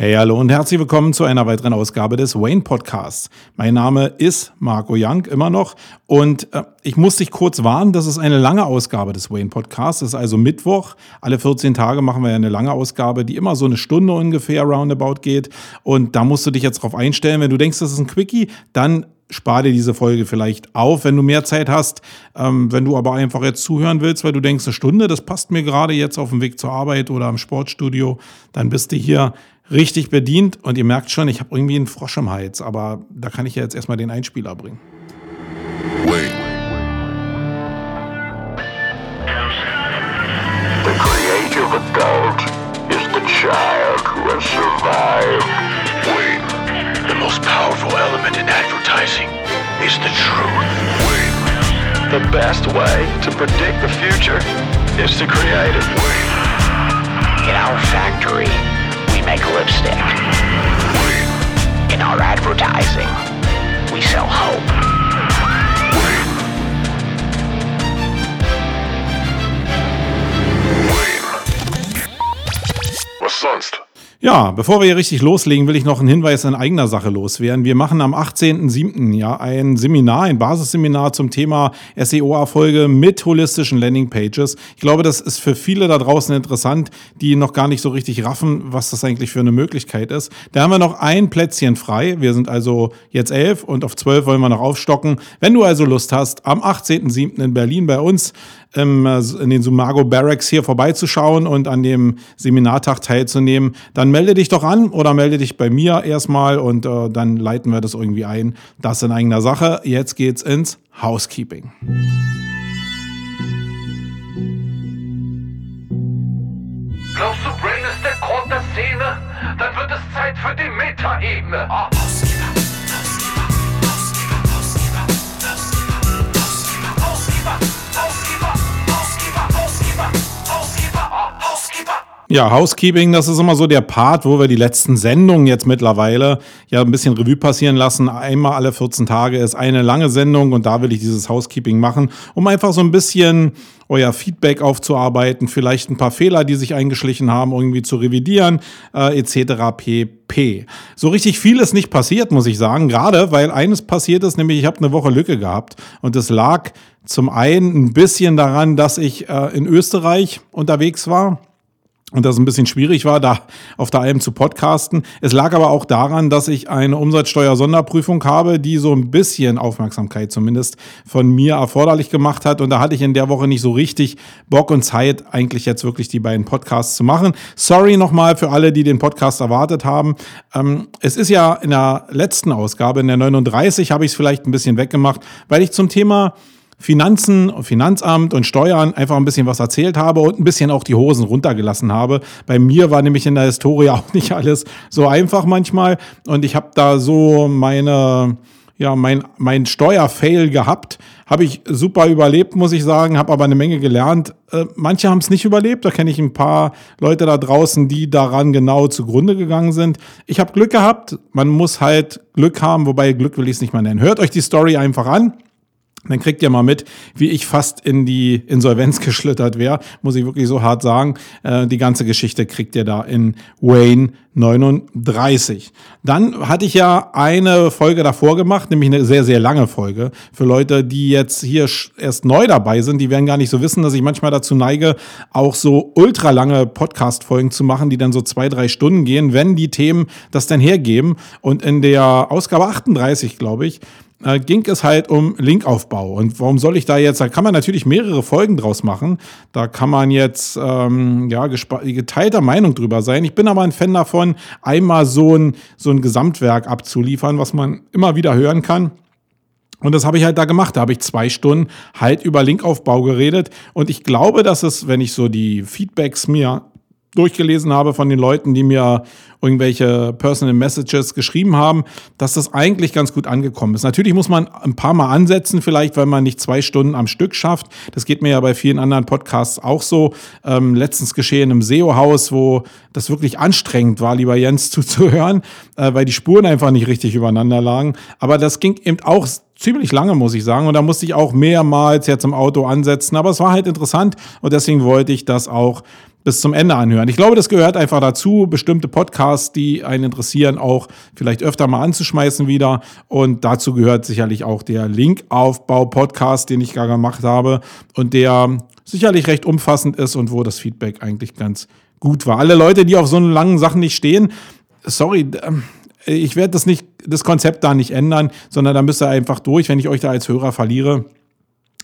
Hey, hallo und herzlich willkommen zu einer weiteren Ausgabe des Wayne Podcasts. Mein Name ist Marco Young, immer noch. Und äh, ich muss dich kurz warnen, das ist eine lange Ausgabe des Wayne Podcasts. Es ist also Mittwoch. Alle 14 Tage machen wir eine lange Ausgabe, die immer so eine Stunde ungefähr roundabout geht. Und da musst du dich jetzt drauf einstellen. Wenn du denkst, das ist ein Quickie, dann spar dir diese Folge vielleicht auf, wenn du mehr Zeit hast. Ähm, wenn du aber einfach jetzt zuhören willst, weil du denkst, eine Stunde, das passt mir gerade jetzt auf dem Weg zur Arbeit oder am Sportstudio, dann bist du hier richtig bedient und ihr merkt schon, ich habe irgendwie einen Frosch im Hals, aber da kann ich ja jetzt erstmal den Einspieler bringen. Wait. The creative adult is the child who has survived. Wait. The most powerful element in advertising is the truth. Wait. The best way to predict the future is to create it. Wait. In our factory, make lipstick. In our advertising, we sell hope. Sonst? Ja, bevor wir hier richtig loslegen, will ich noch einen Hinweis in eigener Sache loswerden. Wir machen am 18.07. ja ein Seminar, ein Basisseminar zum Thema SEO-Erfolge mit holistischen Landingpages. Ich glaube, das ist für viele da draußen interessant, die noch gar nicht so richtig raffen, was das eigentlich für eine Möglichkeit ist. Da haben wir noch ein Plätzchen frei. Wir sind also jetzt elf und auf zwölf wollen wir noch aufstocken. Wenn du also Lust hast, am 18.07. in Berlin bei uns ähm, in den Sumago Barracks hier vorbeizuschauen und an dem Seminartag teilzunehmen, dann melde dich doch an oder melde dich bei mir erstmal und äh, dann leiten wir das irgendwie ein. Das in eigener Sache. Jetzt geht's ins Housekeeping. Glaubst du, Brain ist der Grund der Szene? Dann wird es Zeit für die Metaebene. Oh. Ja, Housekeeping, das ist immer so der Part, wo wir die letzten Sendungen jetzt mittlerweile ja ein bisschen Revue passieren lassen. Einmal alle 14 Tage ist eine lange Sendung und da will ich dieses Housekeeping machen, um einfach so ein bisschen euer Feedback aufzuarbeiten, vielleicht ein paar Fehler, die sich eingeschlichen haben, irgendwie zu revidieren, äh, etc. pp. So richtig viel ist nicht passiert, muss ich sagen, gerade weil eines passiert ist, nämlich ich habe eine Woche Lücke gehabt und es lag zum einen ein bisschen daran, dass ich äh, in Österreich unterwegs war und das ein bisschen schwierig war, da auf der Alm zu podcasten. Es lag aber auch daran, dass ich eine Umsatzsteuer-Sonderprüfung habe, die so ein bisschen Aufmerksamkeit zumindest von mir erforderlich gemacht hat. Und da hatte ich in der Woche nicht so richtig Bock und Zeit, eigentlich jetzt wirklich die beiden Podcasts zu machen. Sorry nochmal für alle, die den Podcast erwartet haben. Ähm, es ist ja in der letzten Ausgabe, in der 39, habe ich es vielleicht ein bisschen weggemacht, weil ich zum Thema Finanzen, Finanzamt und Steuern einfach ein bisschen was erzählt habe und ein bisschen auch die Hosen runtergelassen habe. Bei mir war nämlich in der Historie auch nicht alles so einfach manchmal und ich habe da so meine ja, mein, mein Steuerfail gehabt. Habe ich super überlebt, muss ich sagen, habe aber eine Menge gelernt. Äh, manche haben es nicht überlebt, da kenne ich ein paar Leute da draußen, die daran genau zugrunde gegangen sind. Ich habe Glück gehabt, man muss halt Glück haben, wobei Glück will ich es nicht mal nennen. Hört euch die Story einfach an. Dann kriegt ihr mal mit, wie ich fast in die Insolvenz geschlittert wäre, muss ich wirklich so hart sagen. Äh, die ganze Geschichte kriegt ihr da in Wayne 39. Dann hatte ich ja eine Folge davor gemacht, nämlich eine sehr, sehr lange Folge. Für Leute, die jetzt hier erst neu dabei sind, die werden gar nicht so wissen, dass ich manchmal dazu neige, auch so ultra lange Podcast-Folgen zu machen, die dann so zwei, drei Stunden gehen, wenn die Themen das dann hergeben. Und in der Ausgabe 38, glaube ich, äh, ging es halt um Linkaufbau. Und warum soll ich da jetzt, da kann man natürlich mehrere Folgen draus machen. Da kann man jetzt ähm, ja, geteilter Meinung drüber sein. Ich bin aber ein Fan davon, einmal so ein, so ein Gesamtwerk abzuliefern, was man immer wieder hören kann. Und das habe ich halt da gemacht. Da habe ich zwei Stunden halt über Linkaufbau geredet. Und ich glaube, dass es, wenn ich so die Feedbacks mir durchgelesen habe von den Leuten, die mir irgendwelche Personal Messages geschrieben haben, dass das eigentlich ganz gut angekommen ist. Natürlich muss man ein paar Mal ansetzen, vielleicht, weil man nicht zwei Stunden am Stück schafft. Das geht mir ja bei vielen anderen Podcasts auch so. Ähm, letztens geschehen im SEO-Haus, wo das wirklich anstrengend war, lieber Jens zuzuhören, äh, weil die Spuren einfach nicht richtig übereinander lagen. Aber das ging eben auch ziemlich lange, muss ich sagen. Und da musste ich auch mehrmals jetzt im Auto ansetzen. Aber es war halt interessant und deswegen wollte ich das auch bis zum Ende anhören. Ich glaube, das gehört einfach dazu, bestimmte Podcasts, die einen interessieren, auch vielleicht öfter mal anzuschmeißen wieder. Und dazu gehört sicherlich auch der Linkaufbau-Podcast, den ich gar gemacht habe und der sicherlich recht umfassend ist und wo das Feedback eigentlich ganz gut war. Alle Leute, die auf so langen Sachen nicht stehen, sorry, ähm, ich werde das nicht, das Konzept da nicht ändern, sondern da müsst ihr einfach durch, wenn ich euch da als Hörer verliere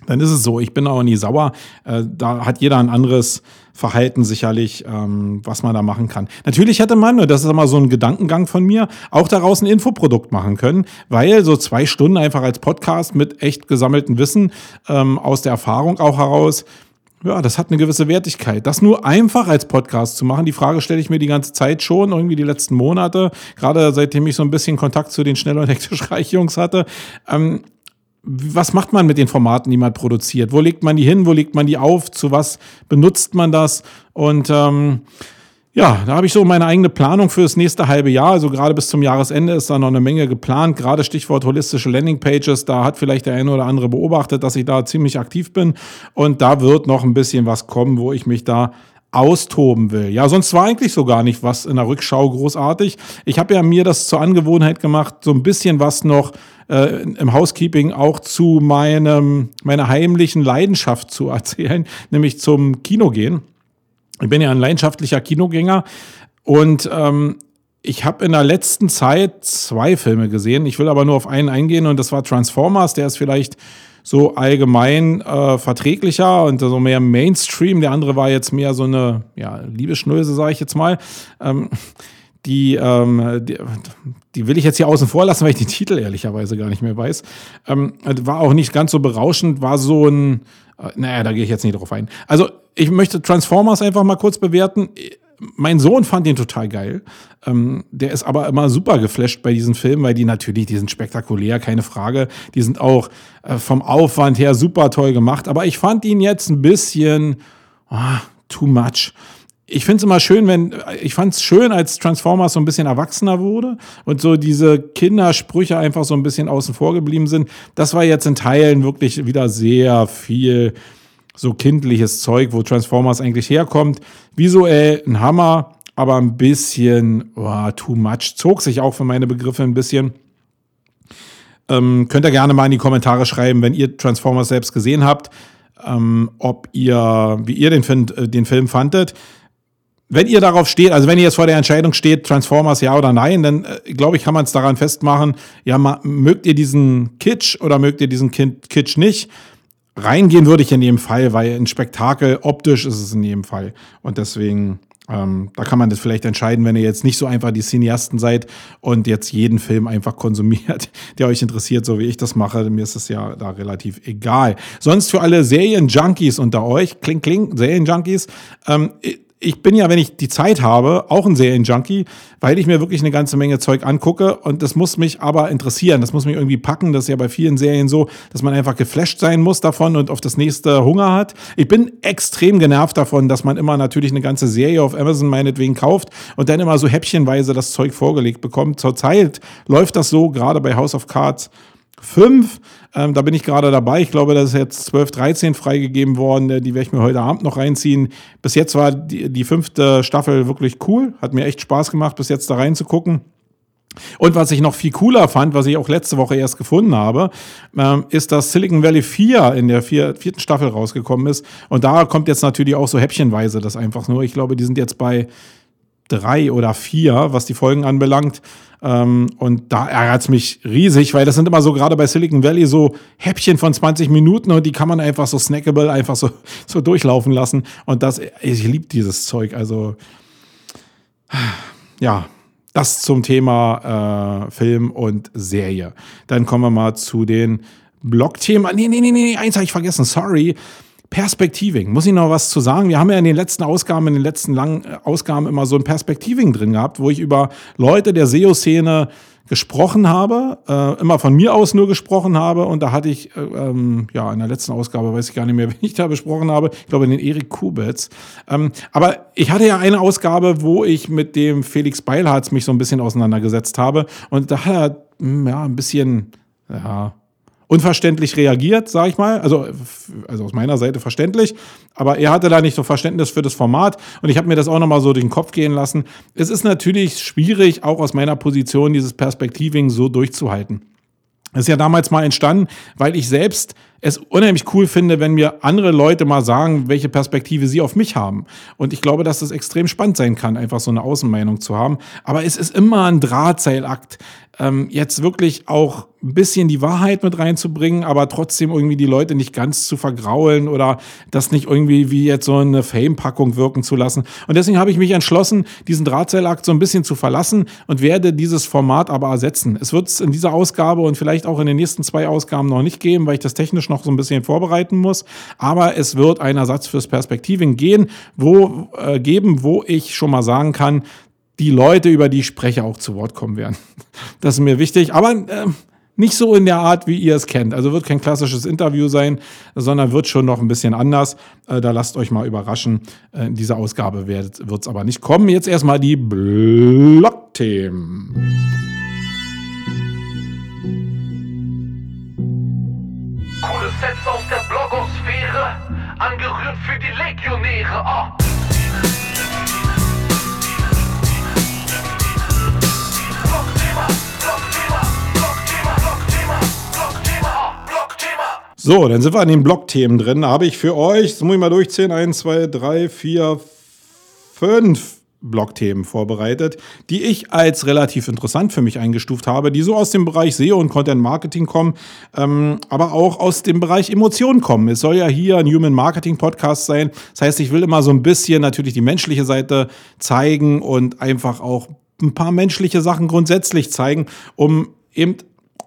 dann ist es so. Ich bin auch nie sauer. Äh, da hat jeder ein anderes Verhalten sicherlich, ähm, was man da machen kann. Natürlich hätte man, und das ist immer so ein Gedankengang von mir, auch daraus ein Infoprodukt machen können, weil so zwei Stunden einfach als Podcast mit echt gesammeltem Wissen ähm, aus der Erfahrung auch heraus, ja, das hat eine gewisse Wertigkeit. Das nur einfach als Podcast zu machen, die Frage stelle ich mir die ganze Zeit schon, irgendwie die letzten Monate, gerade seitdem ich so ein bisschen Kontakt zu den Schnell- und hektisch Reich-Jungs hatte. Ähm, was macht man mit den Formaten, die man produziert? Wo legt man die hin? Wo legt man die auf? Zu was benutzt man das? Und ähm, ja, da habe ich so meine eigene Planung für das nächste halbe Jahr. Also gerade bis zum Jahresende ist da noch eine Menge geplant. Gerade Stichwort holistische Landingpages. Da hat vielleicht der eine oder andere beobachtet, dass ich da ziemlich aktiv bin. Und da wird noch ein bisschen was kommen, wo ich mich da austoben will. Ja, sonst war eigentlich so gar nicht was in der Rückschau großartig. Ich habe ja mir das zur Angewohnheit gemacht, so ein bisschen was noch äh, im Housekeeping auch zu meinem, meiner heimlichen Leidenschaft zu erzählen, nämlich zum Kino gehen. Ich bin ja ein leidenschaftlicher Kinogänger und ähm, ich habe in der letzten Zeit zwei Filme gesehen. Ich will aber nur auf einen eingehen und das war Transformers. Der ist vielleicht so allgemein äh, verträglicher und so mehr Mainstream. Der andere war jetzt mehr so eine ja, Liebeschnöse, sage ich jetzt mal. Ähm, die, ähm, die, die, will ich jetzt hier außen vor lassen, weil ich die Titel ehrlicherweise gar nicht mehr weiß. Ähm, war auch nicht ganz so berauschend, war so ein, äh, naja, da gehe ich jetzt nicht drauf ein. Also ich möchte Transformers einfach mal kurz bewerten. Mein Sohn fand den total geil. Ähm, der ist aber immer super geflasht bei diesen Filmen, weil die natürlich, die sind spektakulär, keine Frage. Die sind auch äh, vom Aufwand her super toll gemacht. Aber ich fand ihn jetzt ein bisschen oh, too much ich finde es immer schön, wenn, ich fand es schön, als Transformers so ein bisschen erwachsener wurde und so diese Kindersprüche einfach so ein bisschen außen vor geblieben sind. Das war jetzt in Teilen wirklich wieder sehr viel so kindliches Zeug, wo Transformers eigentlich herkommt. Visuell ein Hammer, aber ein bisschen oh, too much. Zog sich auch für meine Begriffe ein bisschen. Ähm, könnt ihr gerne mal in die Kommentare schreiben, wenn ihr Transformers selbst gesehen habt, ähm, ob ihr, wie ihr den, äh, den Film fandet wenn ihr darauf steht, also wenn ihr jetzt vor der Entscheidung steht, Transformers ja oder nein, dann äh, glaube ich, kann man es daran festmachen, ja, mögt ihr diesen Kitsch oder mögt ihr diesen Kitsch nicht? Reingehen würde ich in jedem Fall, weil ein Spektakel optisch ist es in jedem Fall. Und deswegen, ähm, da kann man das vielleicht entscheiden, wenn ihr jetzt nicht so einfach die Cineasten seid und jetzt jeden Film einfach konsumiert, der euch interessiert, so wie ich das mache. Mir ist es ja da relativ egal. Sonst für alle Serien-Junkies unter euch, kling, kling, Serien-Junkies, ähm, ich bin ja, wenn ich die Zeit habe, auch ein Serienjunkie, weil ich mir wirklich eine ganze Menge Zeug angucke und das muss mich aber interessieren, das muss mich irgendwie packen. Das ist ja bei vielen Serien so, dass man einfach geflasht sein muss davon und auf das nächste Hunger hat. Ich bin extrem genervt davon, dass man immer natürlich eine ganze Serie auf Amazon meinetwegen kauft und dann immer so häppchenweise das Zeug vorgelegt bekommt. Zurzeit läuft das so, gerade bei House of Cards 5. Ähm, da bin ich gerade dabei. Ich glaube, das ist jetzt 12, 13 freigegeben worden. Die werde ich mir heute Abend noch reinziehen. Bis jetzt war die, die fünfte Staffel wirklich cool. Hat mir echt Spaß gemacht, bis jetzt da reinzugucken. Und was ich noch viel cooler fand, was ich auch letzte Woche erst gefunden habe, ähm, ist, dass Silicon Valley 4 in der vier, vierten Staffel rausgekommen ist. Und da kommt jetzt natürlich auch so häppchenweise das einfach nur. Ich glaube, die sind jetzt bei drei oder vier, was die Folgen anbelangt. Ähm, und da ärgert es mich riesig, weil das sind immer so gerade bei Silicon Valley so Häppchen von 20 Minuten und die kann man einfach so snackable einfach so, so durchlaufen lassen. Und das, ich liebe dieses Zeug. Also, ja, das zum Thema äh, Film und Serie. Dann kommen wir mal zu den Blog-Themen. Nee, nee, nee, nee, eins habe ich vergessen, sorry. Perspektiving. Muss ich noch was zu sagen? Wir haben ja in den letzten Ausgaben, in den letzten langen äh, Ausgaben immer so ein Perspektiving drin gehabt, wo ich über Leute der SEO-Szene gesprochen habe, äh, immer von mir aus nur gesprochen habe. Und da hatte ich, äh, ähm, ja, in der letzten Ausgabe, weiß ich gar nicht mehr, wen ich da besprochen habe, ich glaube den Erik Kubitz. Ähm, aber ich hatte ja eine Ausgabe, wo ich mit dem Felix Beilharz mich so ein bisschen auseinandergesetzt habe. Und da hat er, mh, hm, ja, ein bisschen, ja, unverständlich reagiert, sage ich mal. Also, also aus meiner Seite verständlich. Aber er hatte da nicht so Verständnis für das Format. Und ich habe mir das auch nochmal so durch den Kopf gehen lassen. Es ist natürlich schwierig, auch aus meiner Position dieses Perspektiving so durchzuhalten. Das ist ja damals mal entstanden, weil ich selbst es unheimlich cool finde, wenn mir andere Leute mal sagen, welche Perspektive sie auf mich haben. Und ich glaube, dass das extrem spannend sein kann, einfach so eine Außenmeinung zu haben. Aber es ist immer ein Drahtseilakt, ähm, jetzt wirklich auch ein bisschen die Wahrheit mit reinzubringen, aber trotzdem irgendwie die Leute nicht ganz zu vergraulen oder das nicht irgendwie wie jetzt so eine Fame-Packung wirken zu lassen. Und deswegen habe ich mich entschlossen, diesen Drahtseilakt so ein bisschen zu verlassen und werde dieses Format aber ersetzen. Es wird es in dieser Ausgabe und vielleicht auch in den nächsten zwei Ausgaben noch nicht geben, weil ich das technisch noch so ein bisschen vorbereiten muss. Aber es wird einen Ersatz fürs Perspektiven gehen, wo, äh, geben, wo ich schon mal sagen kann, die Leute, über die ich spreche, auch zu Wort kommen werden. Das ist mir wichtig. Aber äh, nicht so in der Art, wie ihr es kennt. Also wird kein klassisches Interview sein, sondern wird schon noch ein bisschen anders. Äh, da lasst euch mal überraschen. Äh, in dieser Ausgabe wird es aber nicht kommen. Jetzt erstmal die Blog-Themen. Coole Sets aus der Blogosphäre, angerührt für die Legionäre. Oh. So, dann sind wir an den Blog-Themen drin. Da habe ich für euch, das muss ich mal durchzählen, 1, 2, 3, 4, 5 Blog-Themen vorbereitet, die ich als relativ interessant für mich eingestuft habe, die so aus dem Bereich SEO und Content Marketing kommen, ähm, aber auch aus dem Bereich Emotionen kommen. Es soll ja hier ein Human Marketing Podcast sein. Das heißt, ich will immer so ein bisschen natürlich die menschliche Seite zeigen und einfach auch ein paar menschliche Sachen grundsätzlich zeigen, um eben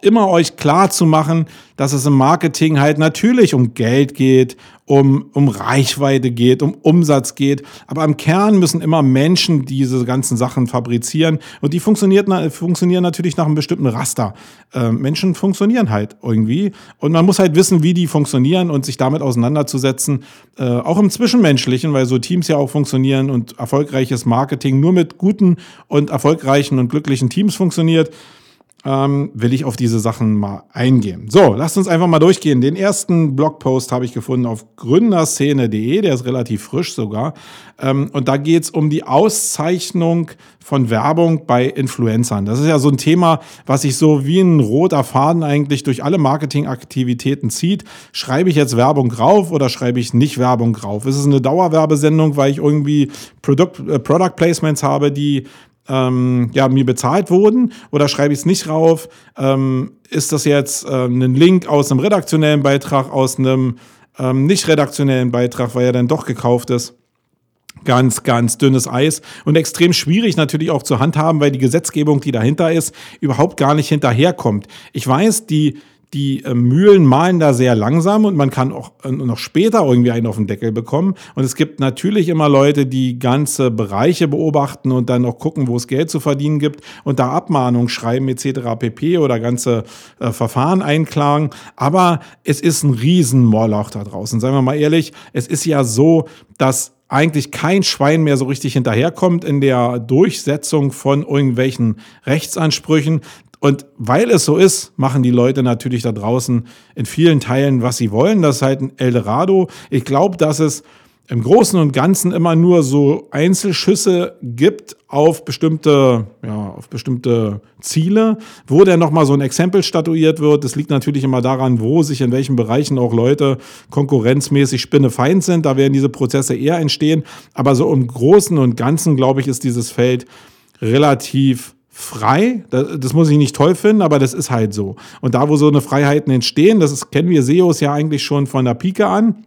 immer euch klar zu machen, dass es im Marketing halt natürlich um Geld geht, um, um Reichweite geht, um Umsatz geht. Aber im Kern müssen immer Menschen diese ganzen Sachen fabrizieren. Und die funktioniert, funktionieren natürlich nach einem bestimmten Raster. Äh, Menschen funktionieren halt irgendwie. Und man muss halt wissen, wie die funktionieren und sich damit auseinanderzusetzen. Äh, auch im Zwischenmenschlichen, weil so Teams ja auch funktionieren und erfolgreiches Marketing nur mit guten und erfolgreichen und glücklichen Teams funktioniert ähm, will ich auf diese Sachen mal eingehen. So, lasst uns einfach mal durchgehen. Den ersten Blogpost habe ich gefunden auf gründerszene.de, der ist relativ frisch sogar. Ähm, und da geht es um die Auszeichnung von Werbung bei Influencern. Das ist ja so ein Thema, was sich so wie ein roter Faden eigentlich durch alle Marketingaktivitäten zieht. Schreibe ich jetzt Werbung rauf oder schreibe ich nicht Werbung rauf? Ist es eine Dauerwerbesendung, weil ich irgendwie Product, äh, Product Placements habe, die ähm, ja, mir bezahlt wurden oder schreibe ich es nicht rauf? Ähm, ist das jetzt ähm, ein Link aus einem redaktionellen Beitrag, aus einem ähm, nicht redaktionellen Beitrag, weil er dann doch gekauft ist? Ganz, ganz dünnes Eis und extrem schwierig natürlich auch zu handhaben, weil die Gesetzgebung, die dahinter ist, überhaupt gar nicht hinterherkommt. Ich weiß, die, die äh, Mühlen malen da sehr langsam und man kann auch äh, noch später irgendwie einen auf den Deckel bekommen. Und es gibt natürlich immer Leute, die ganze Bereiche beobachten und dann auch gucken, wo es Geld zu verdienen gibt und da Abmahnungen schreiben etc. pp. oder ganze äh, Verfahren einklagen. Aber es ist ein Riesenmorloch da draußen. Seien wir mal ehrlich, es ist ja so, dass eigentlich kein Schwein mehr so richtig hinterherkommt in der Durchsetzung von irgendwelchen Rechtsansprüchen. Und weil es so ist, machen die Leute natürlich da draußen in vielen Teilen, was sie wollen. Das ist halt ein Eldorado. Ich glaube, dass es im Großen und Ganzen immer nur so Einzelschüsse gibt auf bestimmte, ja, auf bestimmte Ziele, wo dann nochmal so ein Exempel statuiert wird. Das liegt natürlich immer daran, wo sich in welchen Bereichen auch Leute konkurrenzmäßig spinnefeind sind. Da werden diese Prozesse eher entstehen. Aber so im Großen und Ganzen, glaube ich, ist dieses Feld relativ frei. Das, das, muss ich nicht toll finden, aber das ist halt so. Und da, wo so eine Freiheiten entstehen, das ist, kennen wir SEOs ja eigentlich schon von der Pike an.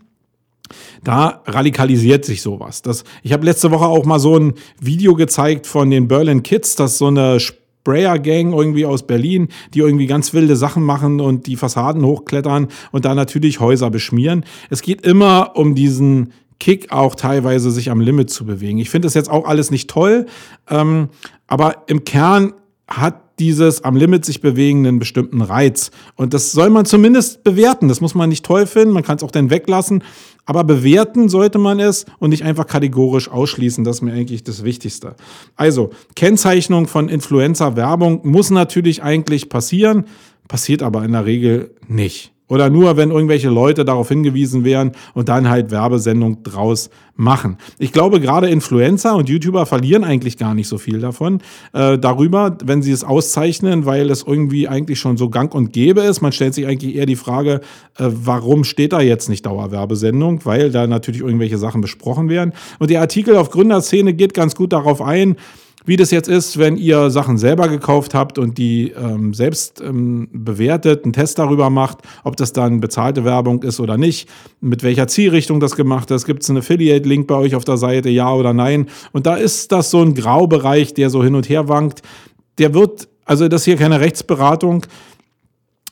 Da radikalisiert sich sowas. Das, ich habe letzte Woche auch mal so ein Video gezeigt von den Berlin Kids, das so eine Sprayer-Gang irgendwie aus Berlin, die irgendwie ganz wilde Sachen machen und die Fassaden hochklettern und da natürlich Häuser beschmieren. Es geht immer um diesen Kick auch teilweise sich am Limit zu bewegen. Ich finde das jetzt auch alles nicht toll, ähm, aber im Kern hat dieses am Limit sich bewegen einen bestimmten Reiz. Und das soll man zumindest bewerten. Das muss man nicht toll finden, man kann es auch dann weglassen. Aber bewerten sollte man es und nicht einfach kategorisch ausschließen. Das ist mir eigentlich das Wichtigste. Also, Kennzeichnung von Influencer-Werbung muss natürlich eigentlich passieren passiert aber in der Regel nicht. Oder nur, wenn irgendwelche Leute darauf hingewiesen werden und dann halt Werbesendung draus machen. Ich glaube, gerade Influencer und YouTuber verlieren eigentlich gar nicht so viel davon äh, darüber, wenn sie es auszeichnen, weil es irgendwie eigentlich schon so gang und gäbe ist. Man stellt sich eigentlich eher die Frage, äh, warum steht da jetzt nicht Dauerwerbesendung? Weil da natürlich irgendwelche Sachen besprochen werden. Und der Artikel auf Gründerszene geht ganz gut darauf ein, wie das jetzt ist, wenn ihr Sachen selber gekauft habt und die ähm, selbst ähm, bewertet, einen Test darüber macht, ob das dann bezahlte Werbung ist oder nicht, mit welcher Zielrichtung das gemacht ist. Gibt es einen Affiliate-Link bei euch auf der Seite, ja oder nein? Und da ist das so ein Graubereich, der so hin und her wankt. Der wird, also das ist hier keine Rechtsberatung,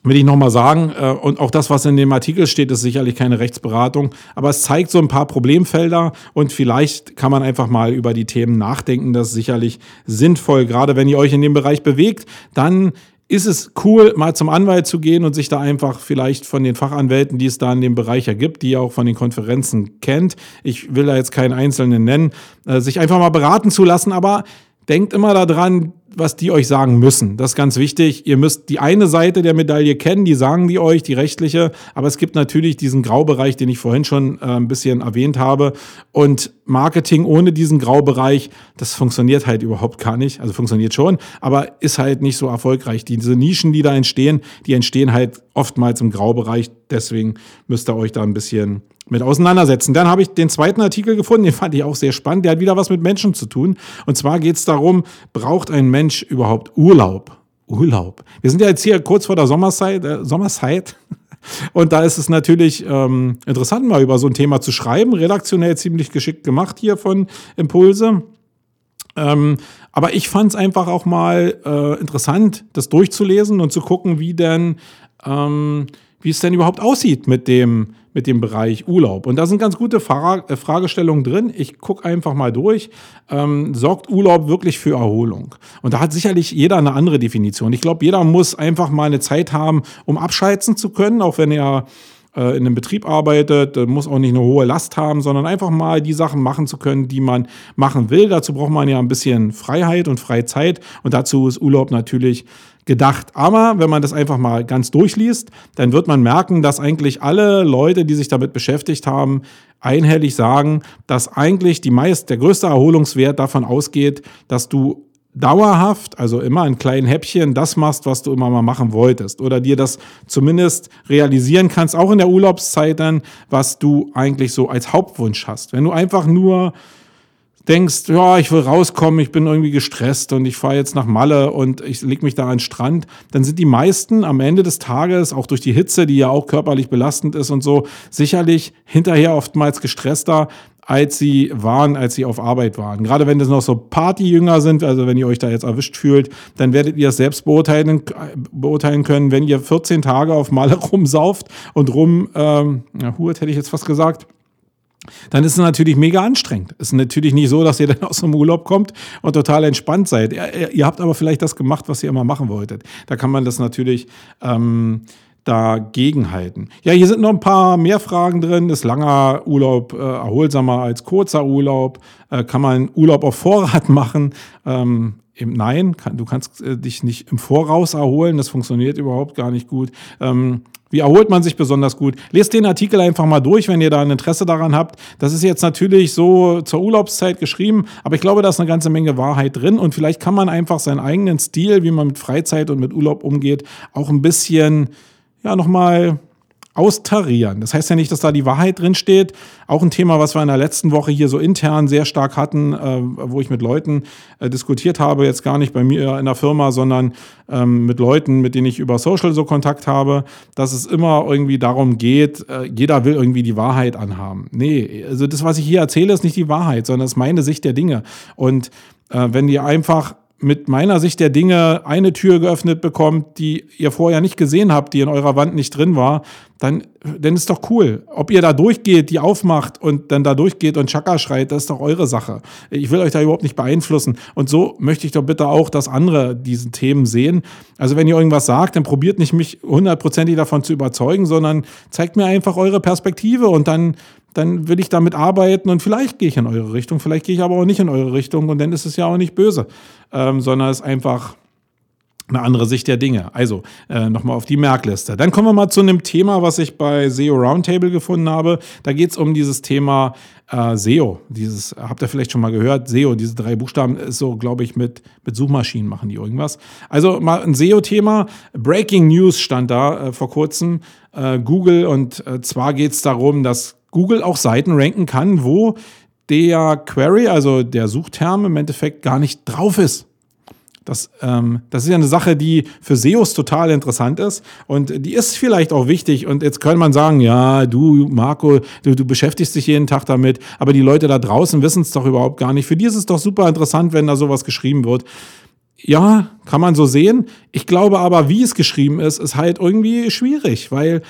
will ich nochmal sagen, äh, und auch das, was in dem Artikel steht, ist sicherlich keine Rechtsberatung, aber es zeigt so ein paar Problemfelder und vielleicht kann man einfach mal über die Themen nachdenken. Das ist sicherlich sinnvoll, gerade wenn ihr euch in dem Bereich bewegt, dann ist es cool, mal zum Anwalt zu gehen und sich da einfach vielleicht von den Fachanwälten, die es da in dem Bereich ergibt, die ihr auch von den Konferenzen kennt, ich will da jetzt keinen Einzelnen nennen, äh, sich einfach mal beraten zu lassen, aber denkt immer daran, was die euch sagen müssen. Das ist ganz wichtig. Ihr müsst die eine Seite der Medaille kennen, die sagen die euch, die rechtliche. Aber es gibt natürlich diesen Graubereich, den ich vorhin schon äh, ein bisschen erwähnt habe. Und Marketing ohne diesen Graubereich, das funktioniert halt überhaupt gar nicht. Also funktioniert schon, aber ist halt nicht so erfolgreich. Diese Nischen, die da entstehen, die entstehen halt oftmals im Graubereich. Deswegen müsst ihr euch da ein bisschen mit auseinandersetzen. Dann habe ich den zweiten Artikel gefunden, den fand ich auch sehr spannend. Der hat wieder was mit Menschen zu tun. Und zwar geht es darum, braucht ein Mensch überhaupt Urlaub? Urlaub. Wir sind ja jetzt hier kurz vor der Sommerzeit. Äh, Sommerzeit. Und da ist es natürlich ähm, interessant, mal über so ein Thema zu schreiben. Redaktionell ziemlich geschickt gemacht hier von Impulse. Ähm, aber ich fand es einfach auch mal äh, interessant, das durchzulesen und zu gucken, wie denn, ähm, wie es denn überhaupt aussieht mit dem mit dem Bereich Urlaub. Und da sind ganz gute äh, Fragestellungen drin. Ich gucke einfach mal durch. Ähm, sorgt Urlaub wirklich für Erholung? Und da hat sicherlich jeder eine andere Definition. Ich glaube, jeder muss einfach mal eine Zeit haben, um abschalten zu können, auch wenn er äh, in einem Betrieb arbeitet, muss auch nicht eine hohe Last haben, sondern einfach mal die Sachen machen zu können, die man machen will. Dazu braucht man ja ein bisschen Freiheit und Freizeit und dazu ist Urlaub natürlich gedacht. Aber wenn man das einfach mal ganz durchliest, dann wird man merken, dass eigentlich alle Leute, die sich damit beschäftigt haben, einhellig sagen, dass eigentlich die meist, der größte Erholungswert davon ausgeht, dass du dauerhaft, also immer in kleinen Häppchen, das machst, was du immer mal machen wolltest. Oder dir das zumindest realisieren kannst, auch in der Urlaubszeit dann, was du eigentlich so als Hauptwunsch hast. Wenn du einfach nur denkst, ja, ich will rauskommen, ich bin irgendwie gestresst und ich fahre jetzt nach Malle und ich leg mich da an den Strand, dann sind die meisten am Ende des Tages, auch durch die Hitze, die ja auch körperlich belastend ist und so, sicherlich hinterher oftmals gestresster, als sie waren, als sie auf Arbeit waren. Gerade wenn das noch so Partyjünger sind, also wenn ihr euch da jetzt erwischt fühlt, dann werdet ihr es selbst beurteilen, beurteilen können, wenn ihr 14 Tage auf Malle rumsauft und rum, ähm, ja, hurt hätte ich jetzt fast gesagt, dann ist es natürlich mega anstrengend. Es ist natürlich nicht so, dass ihr dann aus dem Urlaub kommt und total entspannt seid. Ihr, ihr habt aber vielleicht das gemacht, was ihr immer machen wolltet. Da kann man das natürlich ähm, dagegen halten. Ja, hier sind noch ein paar mehr Fragen drin. Ist langer Urlaub äh, erholsamer als kurzer Urlaub? Äh, kann man Urlaub auf Vorrat machen? Ähm, Nein, du kannst äh, dich nicht im Voraus erholen. Das funktioniert überhaupt gar nicht gut. Ähm, wie erholt man sich besonders gut? Lest den Artikel einfach mal durch, wenn ihr da ein Interesse daran habt. Das ist jetzt natürlich so zur Urlaubszeit geschrieben, aber ich glaube, da ist eine ganze Menge Wahrheit drin und vielleicht kann man einfach seinen eigenen Stil, wie man mit Freizeit und mit Urlaub umgeht, auch ein bisschen, ja, nochmal austarieren. Das heißt ja nicht, dass da die Wahrheit drin steht. Auch ein Thema, was wir in der letzten Woche hier so intern sehr stark hatten, äh, wo ich mit Leuten äh, diskutiert habe, jetzt gar nicht bei mir in der Firma, sondern ähm, mit Leuten, mit denen ich über Social so Kontakt habe, dass es immer irgendwie darum geht, äh, jeder will irgendwie die Wahrheit anhaben. Nee, also das, was ich hier erzähle, ist nicht die Wahrheit, sondern es ist meine Sicht der Dinge. Und äh, wenn ihr einfach mit meiner Sicht der Dinge eine Tür geöffnet bekommt, die ihr vorher nicht gesehen habt, die in eurer Wand nicht drin war, dann, dann ist doch cool. Ob ihr da durchgeht, die aufmacht und dann da durchgeht und Chaka schreit, das ist doch eure Sache. Ich will euch da überhaupt nicht beeinflussen. Und so möchte ich doch bitte auch, dass andere diese Themen sehen. Also wenn ihr irgendwas sagt, dann probiert nicht mich hundertprozentig davon zu überzeugen, sondern zeigt mir einfach eure Perspektive und dann dann will ich damit arbeiten und vielleicht gehe ich in eure Richtung, vielleicht gehe ich aber auch nicht in eure Richtung und dann ist es ja auch nicht böse, ähm, sondern es ist einfach eine andere Sicht der Dinge. Also äh, nochmal auf die Merkliste. Dann kommen wir mal zu einem Thema, was ich bei SEO Roundtable gefunden habe. Da geht es um dieses Thema äh, SEO. Dieses, habt ihr vielleicht schon mal gehört? SEO, diese drei Buchstaben ist so, glaube ich, mit, mit Suchmaschinen machen die irgendwas. Also mal ein SEO-Thema. Breaking News stand da äh, vor kurzem. Äh, Google und äh, zwar geht es darum, dass Google auch Seiten ranken kann, wo der Query, also der Suchterm im Endeffekt gar nicht drauf ist. Das, ähm, das ist ja eine Sache, die für SEOs total interessant ist und die ist vielleicht auch wichtig. Und jetzt kann man sagen, ja, du, Marco, du, du beschäftigst dich jeden Tag damit, aber die Leute da draußen wissen es doch überhaupt gar nicht. Für die ist es doch super interessant, wenn da sowas geschrieben wird. Ja, kann man so sehen. Ich glaube aber, wie es geschrieben ist, ist halt irgendwie schwierig, weil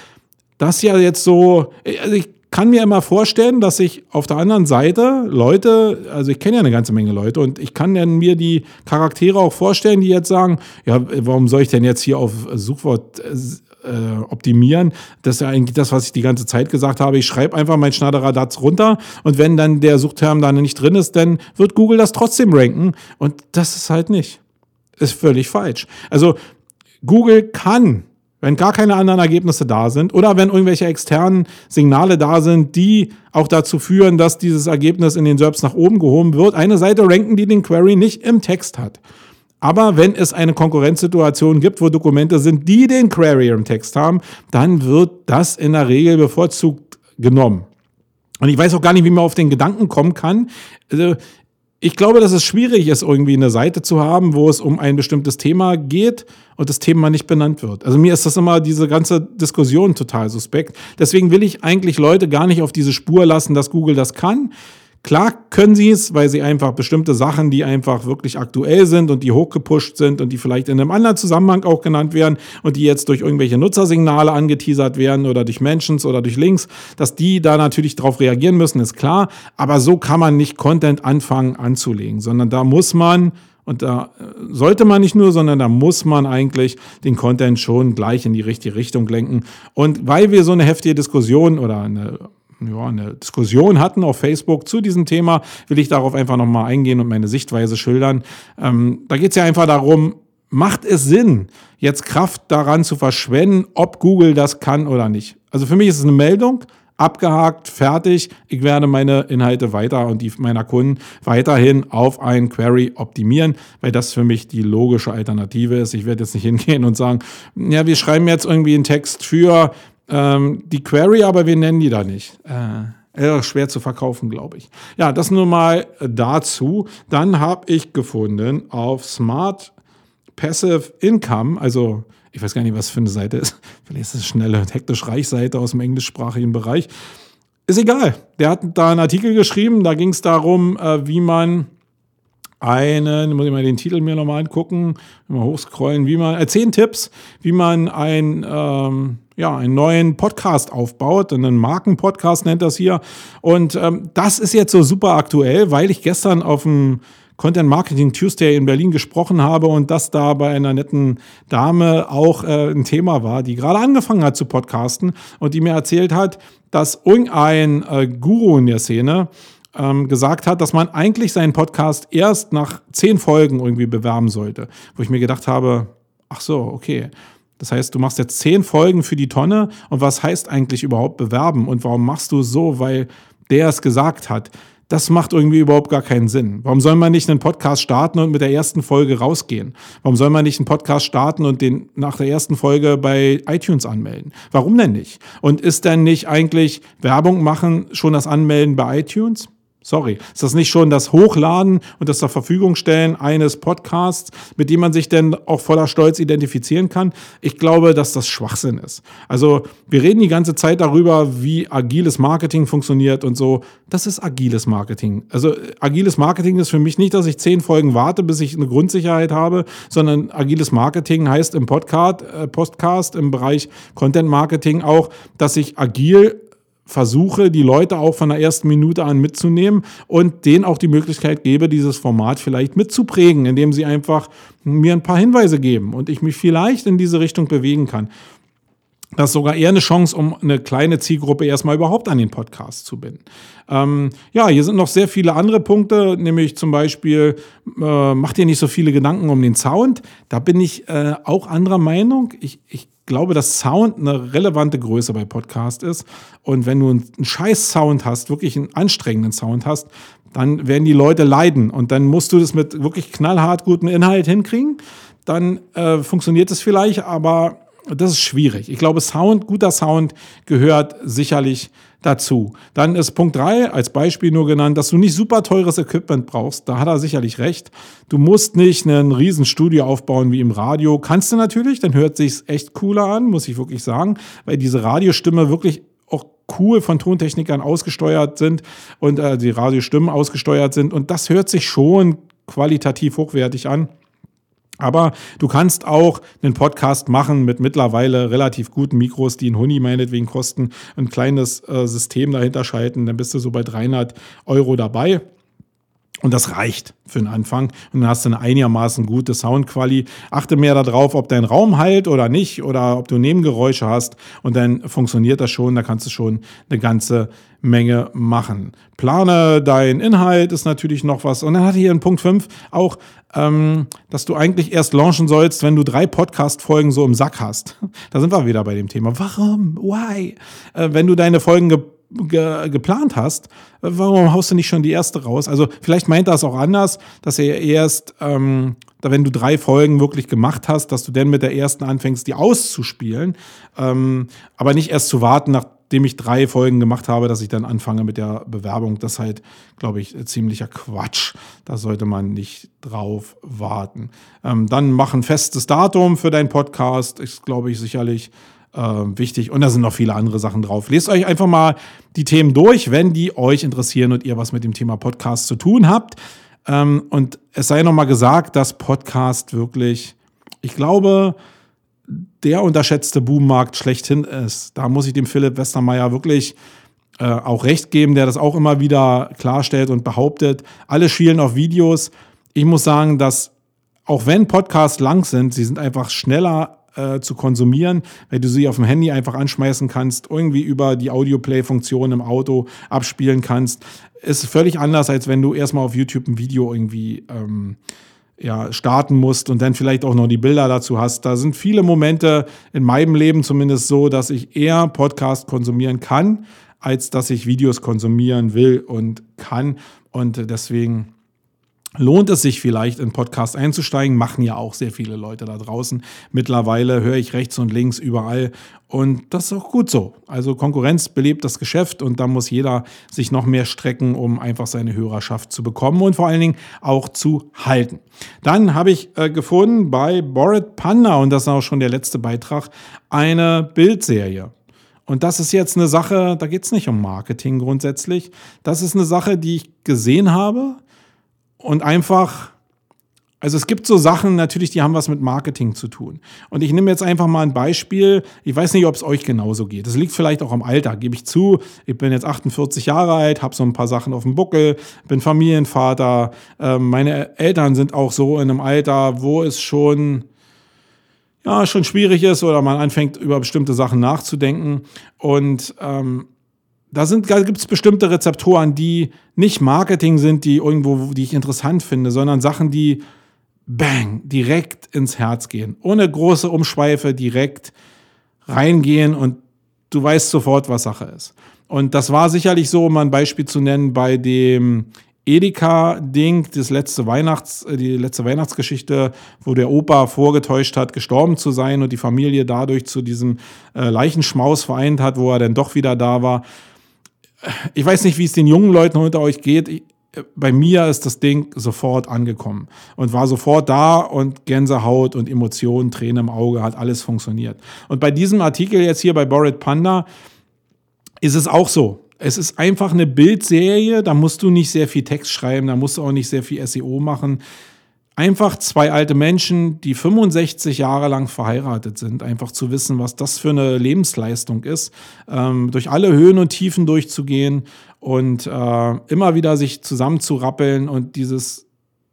das ja jetzt so, also ich kann mir immer vorstellen, dass ich auf der anderen Seite Leute, also ich kenne ja eine ganze Menge Leute und ich kann dann mir die Charaktere auch vorstellen, die jetzt sagen, ja, warum soll ich denn jetzt hier auf Suchwort äh, optimieren? Das ist ja eigentlich das, was ich die ganze Zeit gesagt habe. Ich schreibe einfach mein Schnatteradatz runter und wenn dann der Suchterm da nicht drin ist, dann wird Google das trotzdem ranken und das ist halt nicht. Ist völlig falsch. Also Google kann wenn gar keine anderen Ergebnisse da sind oder wenn irgendwelche externen Signale da sind, die auch dazu führen, dass dieses Ergebnis in den SERPs nach oben gehoben wird. Eine Seite ranken, die den Query nicht im Text hat. Aber wenn es eine Konkurrenzsituation gibt, wo Dokumente sind, die den Query im Text haben, dann wird das in der Regel bevorzugt genommen. Und ich weiß auch gar nicht, wie man auf den Gedanken kommen kann. Also ich glaube, dass es schwierig ist, irgendwie eine Seite zu haben, wo es um ein bestimmtes Thema geht und das Thema nicht benannt wird. Also mir ist das immer diese ganze Diskussion total suspekt. Deswegen will ich eigentlich Leute gar nicht auf diese Spur lassen, dass Google das kann. Klar können sie es, weil sie einfach bestimmte Sachen, die einfach wirklich aktuell sind und die hochgepusht sind und die vielleicht in einem anderen Zusammenhang auch genannt werden und die jetzt durch irgendwelche Nutzersignale angeteasert werden oder durch Mentions oder durch Links, dass die da natürlich drauf reagieren müssen, ist klar. Aber so kann man nicht Content anfangen anzulegen, sondern da muss man und da äh, sollte man nicht nur, sondern da muss man eigentlich den Content schon gleich in die richtige Richtung lenken. Und weil wir so eine heftige Diskussion oder eine ja, eine Diskussion hatten auf Facebook zu diesem Thema, will ich darauf einfach nochmal eingehen und meine Sichtweise schildern. Ähm, da geht es ja einfach darum, macht es Sinn, jetzt Kraft daran zu verschwenden, ob Google das kann oder nicht? Also für mich ist es eine Meldung, abgehakt, fertig. Ich werde meine Inhalte weiter und die meiner Kunden weiterhin auf ein Query optimieren, weil das für mich die logische Alternative ist. Ich werde jetzt nicht hingehen und sagen, ja, wir schreiben jetzt irgendwie einen Text für ähm, die Query, aber wir nennen die da nicht. Äh, schwer zu verkaufen, glaube ich. Ja, das nur mal dazu. Dann habe ich gefunden auf Smart Passive Income, also ich weiß gar nicht, was für eine Seite ist. Vielleicht ist es schnelle, hektisch reich Seite aus dem englischsprachigen Bereich. Ist egal. Der hat da einen Artikel geschrieben, da ging es darum, äh, wie man einen, muss ich mal den Titel mir nochmal angucken, mal hochscrollen, wie man, äh, zehn Tipps, wie man ein, ähm, ja, einen neuen Podcast aufbaut, einen Markenpodcast nennt das hier. Und ähm, das ist jetzt so super aktuell, weil ich gestern auf dem Content Marketing Tuesday in Berlin gesprochen habe und das da bei einer netten Dame auch äh, ein Thema war, die gerade angefangen hat zu podcasten und die mir erzählt hat, dass irgendein äh, Guru in der Szene ähm, gesagt hat, dass man eigentlich seinen Podcast erst nach zehn Folgen irgendwie bewerben sollte. Wo ich mir gedacht habe, ach so, okay. Das heißt, du machst jetzt zehn Folgen für die Tonne und was heißt eigentlich überhaupt bewerben und warum machst du es so, weil der es gesagt hat? Das macht irgendwie überhaupt gar keinen Sinn. Warum soll man nicht einen Podcast starten und mit der ersten Folge rausgehen? Warum soll man nicht einen Podcast starten und den nach der ersten Folge bei iTunes anmelden? Warum denn nicht? Und ist denn nicht eigentlich Werbung machen schon das Anmelden bei iTunes? Sorry. Ist das nicht schon das Hochladen und das zur Verfügung stellen eines Podcasts, mit dem man sich denn auch voller Stolz identifizieren kann? Ich glaube, dass das Schwachsinn ist. Also, wir reden die ganze Zeit darüber, wie agiles Marketing funktioniert und so. Das ist agiles Marketing. Also, agiles Marketing ist für mich nicht, dass ich zehn Folgen warte, bis ich eine Grundsicherheit habe, sondern agiles Marketing heißt im Podcast, äh, Podcast im Bereich Content Marketing auch, dass ich agil versuche, die Leute auch von der ersten Minute an mitzunehmen und denen auch die Möglichkeit gebe, dieses Format vielleicht mitzuprägen, indem sie einfach mir ein paar Hinweise geben und ich mich vielleicht in diese Richtung bewegen kann. Das ist sogar eher eine Chance, um eine kleine Zielgruppe erstmal überhaupt an den Podcast zu binden. Ähm, ja, hier sind noch sehr viele andere Punkte, nämlich zum Beispiel, äh, macht ihr nicht so viele Gedanken um den Sound. Da bin ich äh, auch anderer Meinung. Ich, ich glaube, dass Sound eine relevante Größe bei Podcast ist. Und wenn du einen, scheiß Sound hast, wirklich einen anstrengenden Sound hast, dann werden die Leute leiden. Und dann musst du das mit wirklich knallhart gutem Inhalt hinkriegen. Dann äh, funktioniert es vielleicht, aber das ist schwierig. Ich glaube, Sound, guter Sound gehört sicherlich dazu. Dann ist Punkt drei als Beispiel nur genannt, dass du nicht super teures Equipment brauchst. Da hat er sicherlich recht. Du musst nicht ein riesen Studio aufbauen wie im Radio. Kannst du natürlich, dann hört sich's echt cooler an, muss ich wirklich sagen, weil diese Radiostimme wirklich auch cool von Tontechnikern ausgesteuert sind und äh, die Radiostimmen ausgesteuert sind. Und das hört sich schon qualitativ hochwertig an. Aber du kannst auch einen Podcast machen mit mittlerweile relativ guten Mikros, die ein Huni meinetwegen kosten, ein kleines äh, System dahinter schalten, dann bist du so bei 300 Euro dabei. Und das reicht für den Anfang. Und dann hast du eine einigermaßen gute Soundquali. Achte mehr darauf, ob dein Raum halt oder nicht oder ob du Nebengeräusche hast. Und dann funktioniert das schon. Da kannst du schon eine ganze Menge machen. Plane dein Inhalt ist natürlich noch was. Und dann hatte hier in Punkt 5 auch, ähm, dass du eigentlich erst launchen sollst, wenn du drei Podcast-Folgen so im Sack hast. Da sind wir wieder bei dem Thema. Warum? Why? Äh, wenn du deine Folgen ge geplant hast, warum haust du nicht schon die erste raus? Also vielleicht meint er es auch anders, dass er erst, ähm, wenn du drei Folgen wirklich gemacht hast, dass du dann mit der ersten anfängst, die auszuspielen, ähm, aber nicht erst zu warten, nachdem ich drei Folgen gemacht habe, dass ich dann anfange mit der Bewerbung. Das ist halt, glaube ich, ziemlicher Quatsch. Da sollte man nicht drauf warten. Ähm, dann mach ein festes Datum für deinen Podcast, ist, glaube ich, sicherlich äh, wichtig. Und da sind noch viele andere Sachen drauf. Lest euch einfach mal die Themen durch, wenn die euch interessieren und ihr was mit dem Thema Podcast zu tun habt. Ähm, und es sei nochmal gesagt, dass Podcast wirklich, ich glaube, der unterschätzte Boommarkt schlechthin ist. Da muss ich dem Philipp Westermeier wirklich äh, auch recht geben, der das auch immer wieder klarstellt und behauptet. Alle schielen auf Videos. Ich muss sagen, dass auch wenn Podcasts lang sind, sie sind einfach schneller äh, zu konsumieren, weil du sie auf dem Handy einfach anschmeißen kannst, irgendwie über die Audioplay-Funktion im Auto abspielen kannst. Ist völlig anders, als wenn du erstmal auf YouTube ein Video irgendwie ähm, ja, starten musst und dann vielleicht auch noch die Bilder dazu hast. Da sind viele Momente in meinem Leben zumindest so, dass ich eher Podcast konsumieren kann, als dass ich Videos konsumieren will und kann. Und deswegen lohnt es sich vielleicht in Podcast einzusteigen. Machen ja auch sehr viele Leute da draußen. Mittlerweile höre ich rechts und links überall und das ist auch gut so. Also Konkurrenz belebt das Geschäft und da muss jeder sich noch mehr strecken, um einfach seine Hörerschaft zu bekommen und vor allen Dingen auch zu halten. Dann habe ich äh, gefunden bei Bored Panda und das ist auch schon der letzte Beitrag, eine Bildserie. Und das ist jetzt eine Sache, da geht es nicht um Marketing grundsätzlich. Das ist eine Sache, die ich gesehen habe, und einfach, also es gibt so Sachen natürlich, die haben was mit Marketing zu tun. Und ich nehme jetzt einfach mal ein Beispiel. Ich weiß nicht, ob es euch genauso geht. Das liegt vielleicht auch am Alter, gebe ich zu. Ich bin jetzt 48 Jahre alt, habe so ein paar Sachen auf dem Buckel, bin Familienvater. Ähm, meine Eltern sind auch so in einem Alter, wo es schon ja, schon schwierig ist oder man anfängt über bestimmte Sachen nachzudenken. Und ähm, da, sind, da gibt es bestimmte Rezeptoren, die nicht Marketing sind, die irgendwo, die ich interessant finde, sondern Sachen, die bang, direkt ins Herz gehen. Ohne große Umschweife, direkt reingehen und du weißt sofort, was Sache ist. Und das war sicherlich so, um ein Beispiel zu nennen, bei dem Edeka-Ding, das letzte Weihnachts, äh, die letzte Weihnachtsgeschichte, wo der Opa vorgetäuscht hat, gestorben zu sein und die Familie dadurch zu diesem äh, Leichenschmaus vereint hat, wo er dann doch wieder da war ich weiß nicht, wie es den jungen Leuten unter euch geht. Ich, bei mir ist das Ding sofort angekommen und war sofort da und Gänsehaut und Emotionen, Tränen im Auge, hat alles funktioniert. Und bei diesem Artikel jetzt hier bei Borit Panda ist es auch so. Es ist einfach eine Bildserie, da musst du nicht sehr viel Text schreiben, da musst du auch nicht sehr viel SEO machen einfach zwei alte Menschen, die 65 Jahre lang verheiratet sind, einfach zu wissen, was das für eine Lebensleistung ist, ähm, durch alle Höhen und Tiefen durchzugehen und äh, immer wieder sich zusammenzurappeln und dieses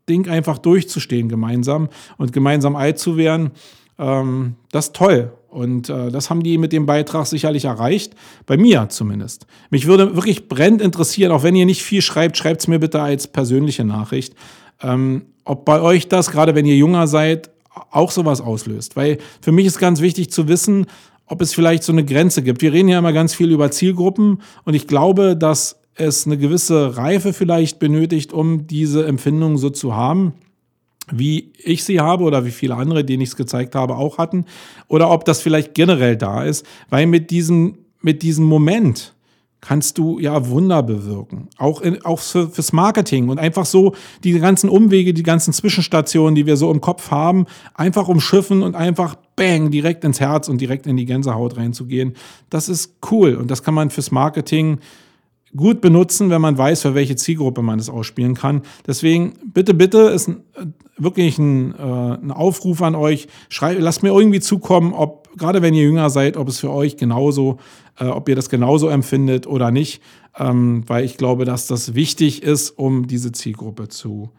Ding einfach durchzustehen gemeinsam und gemeinsam alt zu werden, ähm, das ist toll. Und äh, das haben die mit dem Beitrag sicherlich erreicht. Bei mir zumindest. Mich würde wirklich brennend interessieren, auch wenn ihr nicht viel schreibt, schreibt es mir bitte als persönliche Nachricht. Ähm, ob bei euch das, gerade wenn ihr jünger seid, auch sowas auslöst. Weil für mich ist ganz wichtig zu wissen, ob es vielleicht so eine Grenze gibt. Wir reden ja immer ganz viel über Zielgruppen und ich glaube, dass es eine gewisse Reife vielleicht benötigt, um diese Empfindung so zu haben, wie ich sie habe oder wie viele andere, denen ich es gezeigt habe, auch hatten. Oder ob das vielleicht generell da ist, weil mit diesem, mit diesem Moment, kannst du ja Wunder bewirken. Auch, in, auch für, fürs Marketing und einfach so die ganzen Umwege, die ganzen Zwischenstationen, die wir so im Kopf haben, einfach umschiffen und einfach bang, direkt ins Herz und direkt in die Gänsehaut reinzugehen. Das ist cool und das kann man fürs Marketing gut benutzen, wenn man weiß, für welche Zielgruppe man es ausspielen kann. Deswegen bitte, bitte ist wirklich ein, äh, ein Aufruf an euch. Schreibt, lasst mir irgendwie zukommen, ob gerade wenn ihr jünger seid, ob es für euch genauso, äh, ob ihr das genauso empfindet oder nicht, ähm, weil ich glaube, dass das wichtig ist, um diese Zielgruppe zu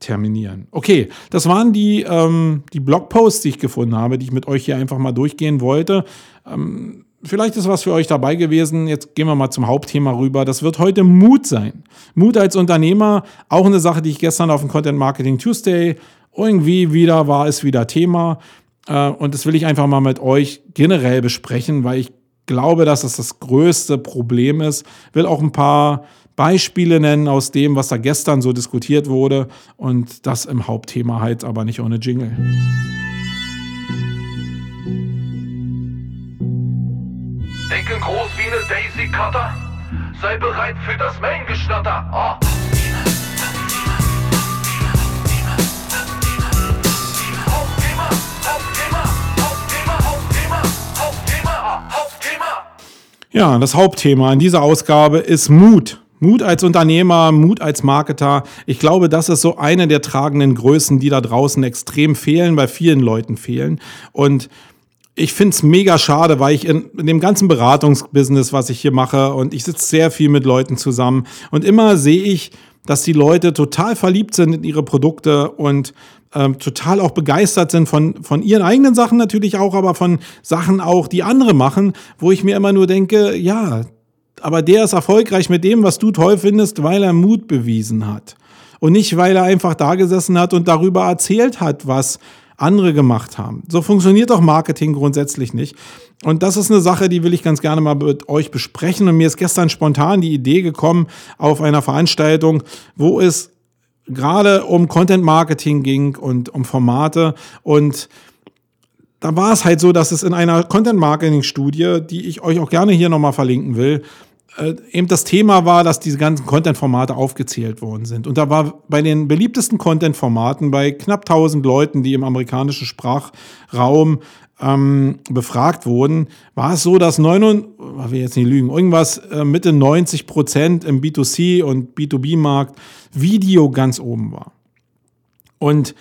terminieren. Okay, das waren die, ähm, die Blogposts, die ich gefunden habe, die ich mit euch hier einfach mal durchgehen wollte. Ähm, vielleicht ist was für euch dabei gewesen. Jetzt gehen wir mal zum Hauptthema rüber. Das wird heute Mut sein. Mut als Unternehmer, auch eine Sache, die ich gestern auf dem Content Marketing Tuesday irgendwie wieder war, ist wieder Thema. Äh, und das will ich einfach mal mit euch generell besprechen, weil ich glaube, dass das das größte Problem ist. Will auch ein paar Beispiele nennen aus dem, was da gestern so diskutiert wurde und das im Hauptthema halt aber nicht ohne Jingle. Denke groß wie eine Daisy Cutter. Sei bereit für das Main-Gestatter. Oh. Ja, das Hauptthema in dieser Ausgabe ist Mut. Mut als Unternehmer, Mut als Marketer. Ich glaube, das ist so eine der tragenden Größen, die da draußen extrem fehlen, bei vielen Leuten fehlen. Und ich finde es mega schade, weil ich in, in, dem ganzen Beratungsbusiness, was ich hier mache, und ich sitze sehr viel mit Leuten zusammen und immer sehe ich, dass die Leute total verliebt sind in ihre Produkte und ähm, total auch begeistert sind von, von ihren eigenen Sachen natürlich auch, aber von Sachen auch, die andere machen, wo ich mir immer nur denke, ja, aber der ist erfolgreich mit dem, was du toll findest, weil er Mut bewiesen hat. Und nicht, weil er einfach da gesessen hat und darüber erzählt hat, was andere gemacht haben. So funktioniert doch Marketing grundsätzlich nicht. Und das ist eine Sache, die will ich ganz gerne mal mit euch besprechen. Und mir ist gestern spontan die Idee gekommen auf einer Veranstaltung, wo es gerade um Content Marketing ging und um Formate. Und da war es halt so, dass es in einer Content Marketing Studie, die ich euch auch gerne hier nochmal verlinken will, äh, eben das Thema war, dass diese ganzen Content-Formate aufgezählt worden sind. Und da war bei den beliebtesten Content-Formaten, bei knapp 1000 Leuten, die im amerikanischen Sprachraum ähm, befragt wurden, war es so, dass 9, ich will jetzt nicht lügen, irgendwas äh, Mitte 90 Prozent im B2C und B2B-Markt Video ganz oben war. Und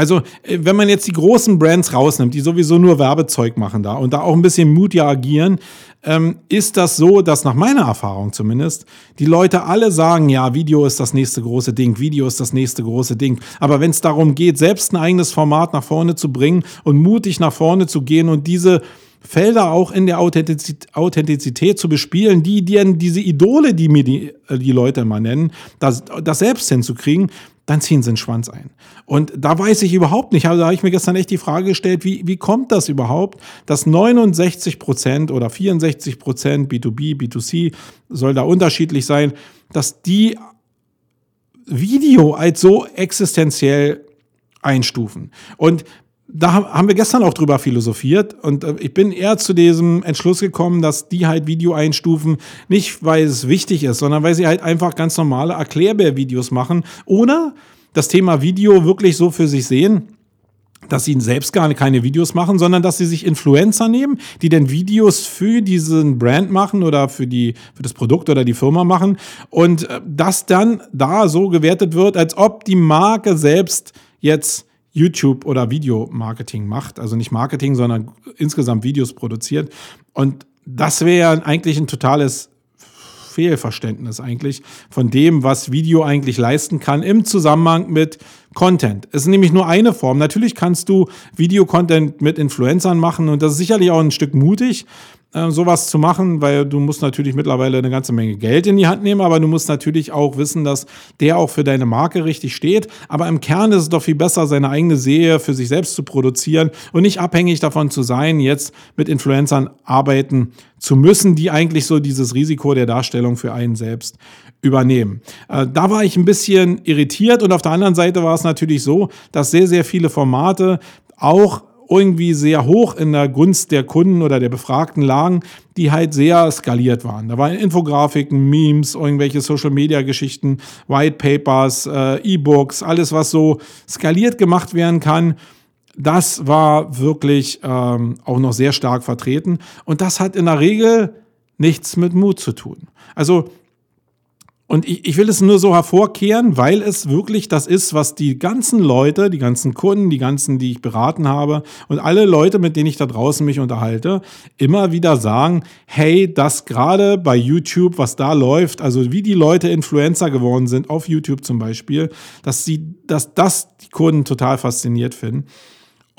also, äh, wenn man jetzt die großen Brands rausnimmt, die sowieso nur Werbezeug machen da und da auch ein bisschen mutiger agieren, ähm, ist das so, dass nach meiner Erfahrung zumindest die Leute alle sagen, ja, Video ist das nächste große Ding, Video ist das nächste große Ding. Aber wenn es darum geht, selbst ein eigenes Format nach vorne zu bringen und mutig nach vorne zu gehen und diese Felder auch in der Authentizität, zu bespielen, die, die diese Idole, die mir die, äh, die Leute immer nennen, das, das selbst hinzukriegen, dann ziehen sie den Schwanz ein. Und da weiß ich überhaupt nicht, also da habe ich mir gestern echt die Frage gestellt, wie, wie kommt das überhaupt, dass 69 Prozent oder 64 Prozent B2B, B2C soll da unterschiedlich sein, dass die Video als so existenziell einstufen. Und da haben wir gestern auch drüber philosophiert und äh, ich bin eher zu diesem Entschluss gekommen, dass die halt Video einstufen, nicht weil es wichtig ist, sondern weil sie halt einfach ganz normale Erklärbär-Videos machen, ohne das Thema Video wirklich so für sich sehen, dass sie selbst gar keine Videos machen, sondern dass sie sich Influencer nehmen, die dann Videos für diesen Brand machen oder für, die, für das Produkt oder die Firma machen und äh, das dann da so gewertet wird, als ob die Marke selbst jetzt YouTube oder Videomarketing macht. Also nicht Marketing, sondern insgesamt Videos produziert. Und das wäre eigentlich ein totales Fehlverständnis eigentlich von dem, was Video eigentlich leisten kann im Zusammenhang mit Content. Es ist nämlich nur eine Form. Natürlich kannst du Videocontent mit Influencern machen und das ist sicherlich auch ein Stück mutig, äh, sowas zu machen, weil du musst natürlich mittlerweile eine ganze Menge Geld in die Hand nehmen, aber du musst natürlich auch wissen, dass der auch für deine Marke richtig steht. Aber im Kern ist es doch viel besser, seine eigene Serie für sich selbst zu produzieren und nicht abhängig davon zu sein, jetzt mit Influencern arbeiten zu müssen, die eigentlich so dieses Risiko der Darstellung für einen selbst übernehmen. Äh, da war ich ein bisschen irritiert und auf der anderen Seite war es natürlich so, dass sehr, sehr viele Formate auch irgendwie sehr hoch in der Gunst der Kunden oder der Befragten lagen, die halt sehr skaliert waren. Da waren Infografiken, Memes, irgendwelche Social-Media-Geschichten, White Papers, äh, E-Books, alles, was so skaliert gemacht werden kann. Das war wirklich ähm, auch noch sehr stark vertreten. Und das hat in der Regel nichts mit Mut zu tun. Also und ich, ich will es nur so hervorkehren, weil es wirklich das ist, was die ganzen Leute, die ganzen Kunden, die ganzen, die ich beraten habe und alle Leute, mit denen ich da draußen mich unterhalte, immer wieder sagen, hey, das gerade bei YouTube, was da läuft, also wie die Leute Influencer geworden sind, auf YouTube zum Beispiel, dass sie, dass das die Kunden total fasziniert finden.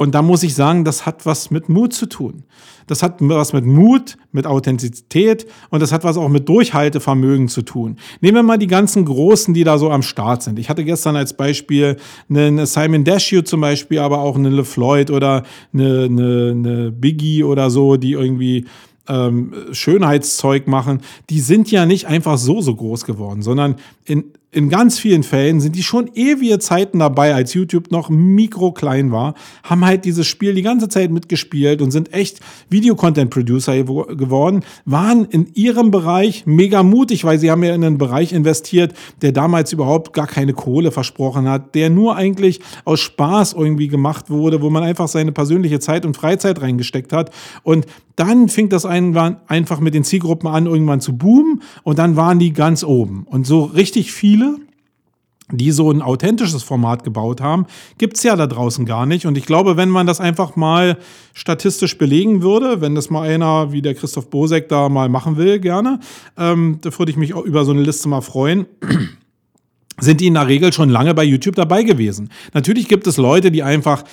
Und da muss ich sagen, das hat was mit Mut zu tun. Das hat was mit Mut, mit Authentizität und das hat was auch mit Durchhaltevermögen zu tun. Nehmen wir mal die ganzen Großen, die da so am Start sind. Ich hatte gestern als Beispiel einen Simon Dashiell zum Beispiel, aber auch einen LeFloid oder eine, eine, eine Biggie oder so, die irgendwie ähm, Schönheitszeug machen, die sind ja nicht einfach so so groß geworden, sondern in in ganz vielen Fällen sind die schon ewige Zeiten dabei, als YouTube noch mikroklein war, haben halt dieses Spiel die ganze Zeit mitgespielt und sind echt Video-Content-Producer geworden, waren in ihrem Bereich mega mutig, weil sie haben ja in einen Bereich investiert, der damals überhaupt gar keine Kohle versprochen hat, der nur eigentlich aus Spaß irgendwie gemacht wurde, wo man einfach seine persönliche Zeit und Freizeit reingesteckt hat. Und dann fing das einfach mit den Zielgruppen an, irgendwann zu boomen und dann waren die ganz oben. Und so richtig viele die so ein authentisches Format gebaut haben, gibt es ja da draußen gar nicht. Und ich glaube, wenn man das einfach mal statistisch belegen würde, wenn das mal einer wie der Christoph Bosek da mal machen will, gerne, ähm, da würde ich mich auch über so eine Liste mal freuen sind die in der Regel schon lange bei YouTube dabei gewesen. Natürlich gibt es Leute, die einfach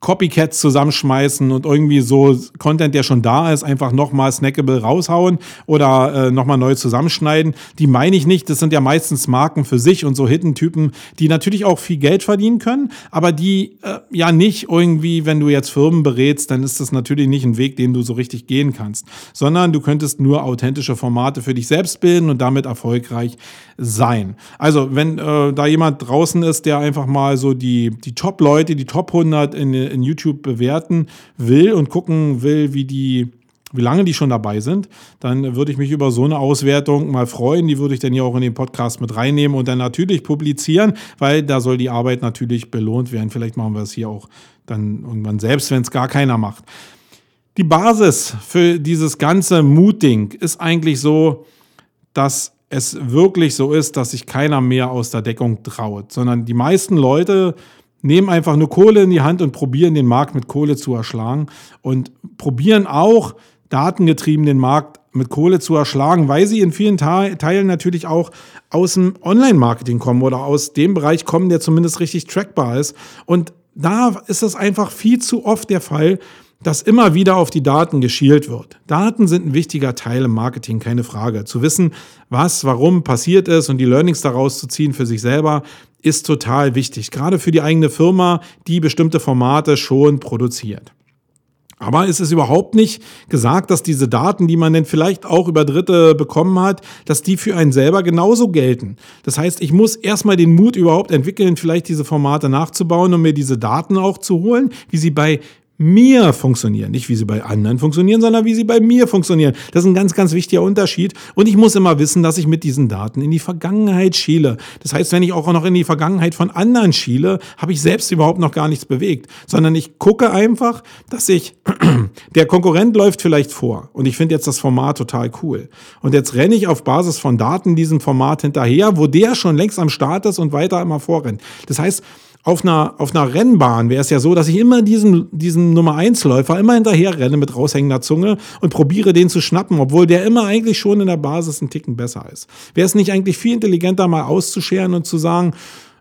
Copycats zusammenschmeißen und irgendwie so Content, der schon da ist, einfach nochmal snackable raushauen oder äh, nochmal neu zusammenschneiden. Die meine ich nicht. Das sind ja meistens Marken für sich und so Hidden-Typen, die natürlich auch viel Geld verdienen können, aber die äh, ja nicht irgendwie, wenn du jetzt Firmen berätst, dann ist das natürlich nicht ein Weg, den du so richtig gehen kannst, sondern du könntest nur authentische Formate für dich selbst bilden und damit erfolgreich sein. Also, wenn äh, da jemand draußen ist, der einfach mal so die, die Top-Leute, die Top 100 in in YouTube bewerten will und gucken will, wie die wie lange die schon dabei sind, dann würde ich mich über so eine Auswertung mal freuen. Die würde ich dann hier auch in den Podcast mit reinnehmen und dann natürlich publizieren, weil da soll die Arbeit natürlich belohnt werden. Vielleicht machen wir es hier auch dann irgendwann selbst, wenn es gar keiner macht. Die Basis für dieses ganze Muting ist eigentlich so, dass es wirklich so ist, dass sich keiner mehr aus der Deckung traut, sondern die meisten Leute nehmen einfach nur Kohle in die Hand und probieren den Markt mit Kohle zu erschlagen und probieren auch datengetrieben den Markt mit Kohle zu erschlagen, weil sie in vielen Teilen natürlich auch aus dem Online-Marketing kommen oder aus dem Bereich kommen, der zumindest richtig trackbar ist. Und da ist es einfach viel zu oft der Fall, dass immer wieder auf die Daten geschielt wird. Daten sind ein wichtiger Teil im Marketing, keine Frage. Zu wissen, was, warum passiert ist und die Learnings daraus zu ziehen für sich selber, ist total wichtig. Gerade für die eigene Firma, die bestimmte Formate schon produziert. Aber es ist überhaupt nicht gesagt, dass diese Daten, die man denn vielleicht auch über Dritte bekommen hat, dass die für einen selber genauso gelten. Das heißt, ich muss erstmal den Mut überhaupt entwickeln, vielleicht diese Formate nachzubauen, um mir diese Daten auch zu holen, wie sie bei mir funktionieren. Nicht wie sie bei anderen funktionieren, sondern wie sie bei mir funktionieren. Das ist ein ganz, ganz wichtiger Unterschied. Und ich muss immer wissen, dass ich mit diesen Daten in die Vergangenheit schiele. Das heißt, wenn ich auch noch in die Vergangenheit von anderen schiele, habe ich selbst überhaupt noch gar nichts bewegt. Sondern ich gucke einfach, dass ich, der Konkurrent läuft vielleicht vor. Und ich finde jetzt das Format total cool. Und jetzt renne ich auf Basis von Daten diesem Format hinterher, wo der schon längst am Start ist und weiter immer vorrennt. Das heißt, auf einer, auf einer Rennbahn wäre es ja so, dass ich immer diesem, diesem Nummer 1 Läufer immer hinterher renne mit raushängender Zunge und probiere den zu schnappen, obwohl der immer eigentlich schon in der Basis einen Ticken besser ist. Wäre es nicht eigentlich viel intelligenter, mal auszuscheren und zu sagen,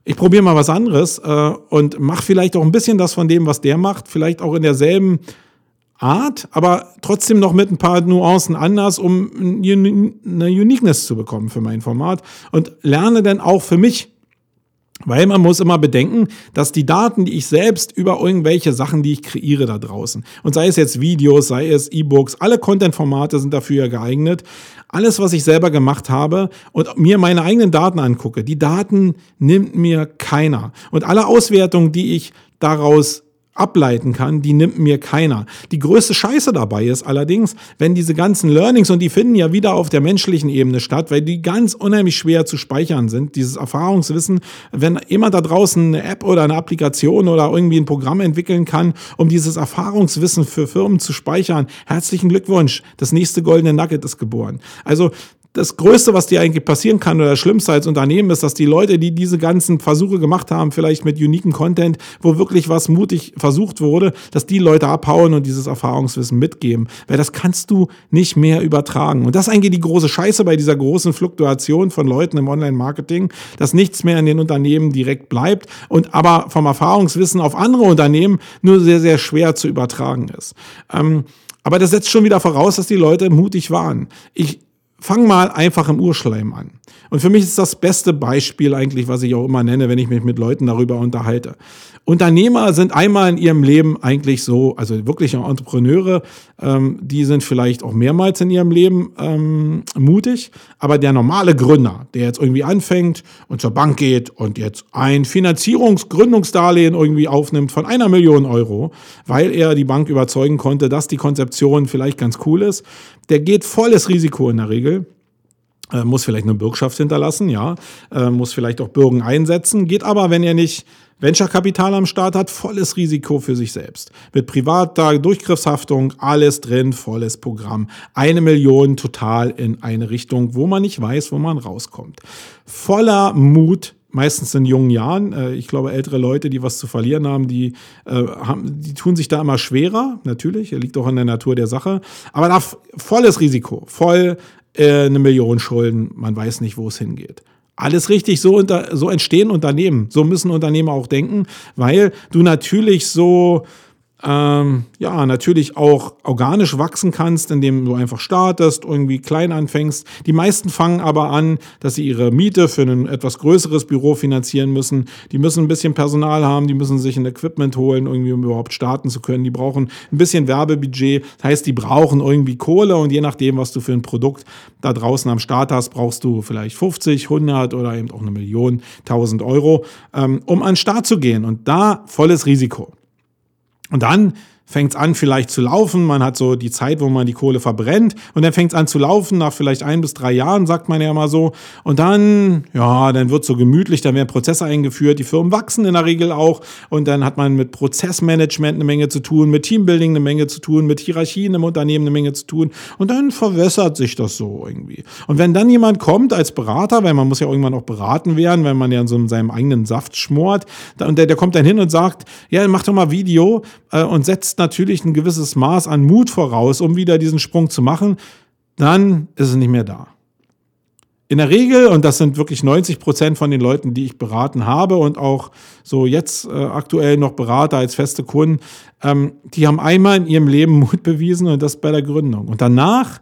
ich probiere mal was anderes äh, und mache vielleicht auch ein bisschen das von dem, was der macht, vielleicht auch in derselben Art, aber trotzdem noch mit ein paar Nuancen anders, um eine Uniqueness zu bekommen für mein Format und lerne dann auch für mich weil man muss immer bedenken, dass die Daten, die ich selbst über irgendwelche Sachen, die ich kreiere da draußen, und sei es jetzt Videos, sei es E-Books, alle Content-Formate sind dafür geeignet. Alles, was ich selber gemacht habe und mir meine eigenen Daten angucke, die Daten nimmt mir keiner. Und alle Auswertungen, die ich daraus ableiten kann, die nimmt mir keiner. Die größte Scheiße dabei ist allerdings, wenn diese ganzen Learnings, und die finden ja wieder auf der menschlichen Ebene statt, weil die ganz unheimlich schwer zu speichern sind, dieses Erfahrungswissen, wenn jemand da draußen eine App oder eine Applikation oder irgendwie ein Programm entwickeln kann, um dieses Erfahrungswissen für Firmen zu speichern, herzlichen Glückwunsch, das nächste goldene Nugget ist geboren. Also das Größte, was dir eigentlich passieren kann oder das Schlimmste als Unternehmen ist, dass die Leute, die diese ganzen Versuche gemacht haben, vielleicht mit uniken Content, wo wirklich was mutig versucht wurde, dass die Leute abhauen und dieses Erfahrungswissen mitgeben. Weil das kannst du nicht mehr übertragen. Und das ist eigentlich die große Scheiße bei dieser großen Fluktuation von Leuten im Online-Marketing, dass nichts mehr in den Unternehmen direkt bleibt und aber vom Erfahrungswissen auf andere Unternehmen nur sehr, sehr schwer zu übertragen ist. Ähm, aber das setzt schon wieder voraus, dass die Leute mutig waren. Ich fang mal einfach im Urschleim an. Und für mich ist das beste Beispiel eigentlich, was ich auch immer nenne, wenn ich mich mit Leuten darüber unterhalte. Unternehmer sind einmal in ihrem Leben eigentlich so, also wirkliche Entrepreneure, ähm, die sind vielleicht auch mehrmals in ihrem Leben ähm, mutig, aber der normale Gründer, der jetzt irgendwie anfängt und zur Bank geht und jetzt ein Finanzierungsgründungsdarlehen irgendwie aufnimmt von einer Million Euro, weil er die Bank überzeugen konnte, dass die Konzeption vielleicht ganz cool ist, der geht volles Risiko in der Regel äh, muss vielleicht eine Bürgschaft hinterlassen, ja, äh, muss vielleicht auch Bürgen einsetzen, geht aber, wenn er nicht Venture-Kapital am Start hat, volles Risiko für sich selbst. Mit privater Durchgriffshaftung, alles drin, volles Programm. Eine Million total in eine Richtung, wo man nicht weiß, wo man rauskommt. Voller Mut, meistens in jungen Jahren. Äh, ich glaube, ältere Leute, die was zu verlieren haben, die, haben, die tun sich da immer schwerer, natürlich, liegt auch in der Natur der Sache. Aber da volles Risiko, voll äh, eine Million Schulden, man weiß nicht, wo es hingeht. Alles richtig, so, unter, so entstehen Unternehmen. So müssen Unternehmer auch denken, weil du natürlich so ähm, ja, natürlich auch organisch wachsen kannst, indem du einfach startest, irgendwie klein anfängst. Die meisten fangen aber an, dass sie ihre Miete für ein etwas größeres Büro finanzieren müssen. Die müssen ein bisschen Personal haben, die müssen sich ein Equipment holen, irgendwie, um überhaupt starten zu können. Die brauchen ein bisschen Werbebudget. Das heißt, die brauchen irgendwie Kohle und je nachdem, was du für ein Produkt da draußen am Start hast, brauchst du vielleicht 50, 100 oder eben auch eine Million, 1000 Euro, ähm, um an den Start zu gehen. Und da volles Risiko. Und dann fängt es an vielleicht zu laufen, man hat so die Zeit, wo man die Kohle verbrennt und dann fängt es an zu laufen nach vielleicht ein bis drei Jahren, sagt man ja immer so. Und dann, ja, dann wird so gemütlich, dann werden Prozesse eingeführt, die Firmen wachsen in der Regel auch und dann hat man mit Prozessmanagement eine Menge zu tun, mit Teambuilding eine Menge zu tun, mit Hierarchien im Unternehmen eine Menge zu tun und dann verwässert sich das so irgendwie. Und wenn dann jemand kommt als Berater, weil man muss ja irgendwann auch beraten werden, wenn man ja in so seinem eigenen Saft schmort, und der, der kommt dann hin und sagt, ja, mach doch mal Video äh, und setzt natürlich ein gewisses Maß an Mut voraus, um wieder diesen Sprung zu machen, dann ist es nicht mehr da. In der Regel, und das sind wirklich 90 Prozent von den Leuten, die ich beraten habe und auch so jetzt äh, aktuell noch berate als feste Kunden, ähm, die haben einmal in ihrem Leben Mut bewiesen und das bei der Gründung. Und danach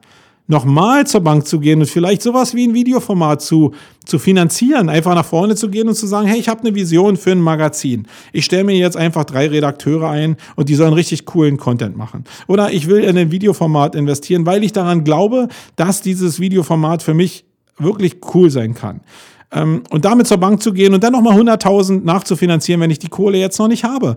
nochmal zur Bank zu gehen und vielleicht sowas wie ein Videoformat zu, zu finanzieren, einfach nach vorne zu gehen und zu sagen, hey, ich habe eine Vision für ein Magazin. Ich stelle mir jetzt einfach drei Redakteure ein und die sollen richtig coolen Content machen. Oder ich will in ein Videoformat investieren, weil ich daran glaube, dass dieses Videoformat für mich wirklich cool sein kann. Ähm, und damit zur Bank zu gehen und dann nochmal 100.000 nachzufinanzieren, wenn ich die Kohle jetzt noch nicht habe.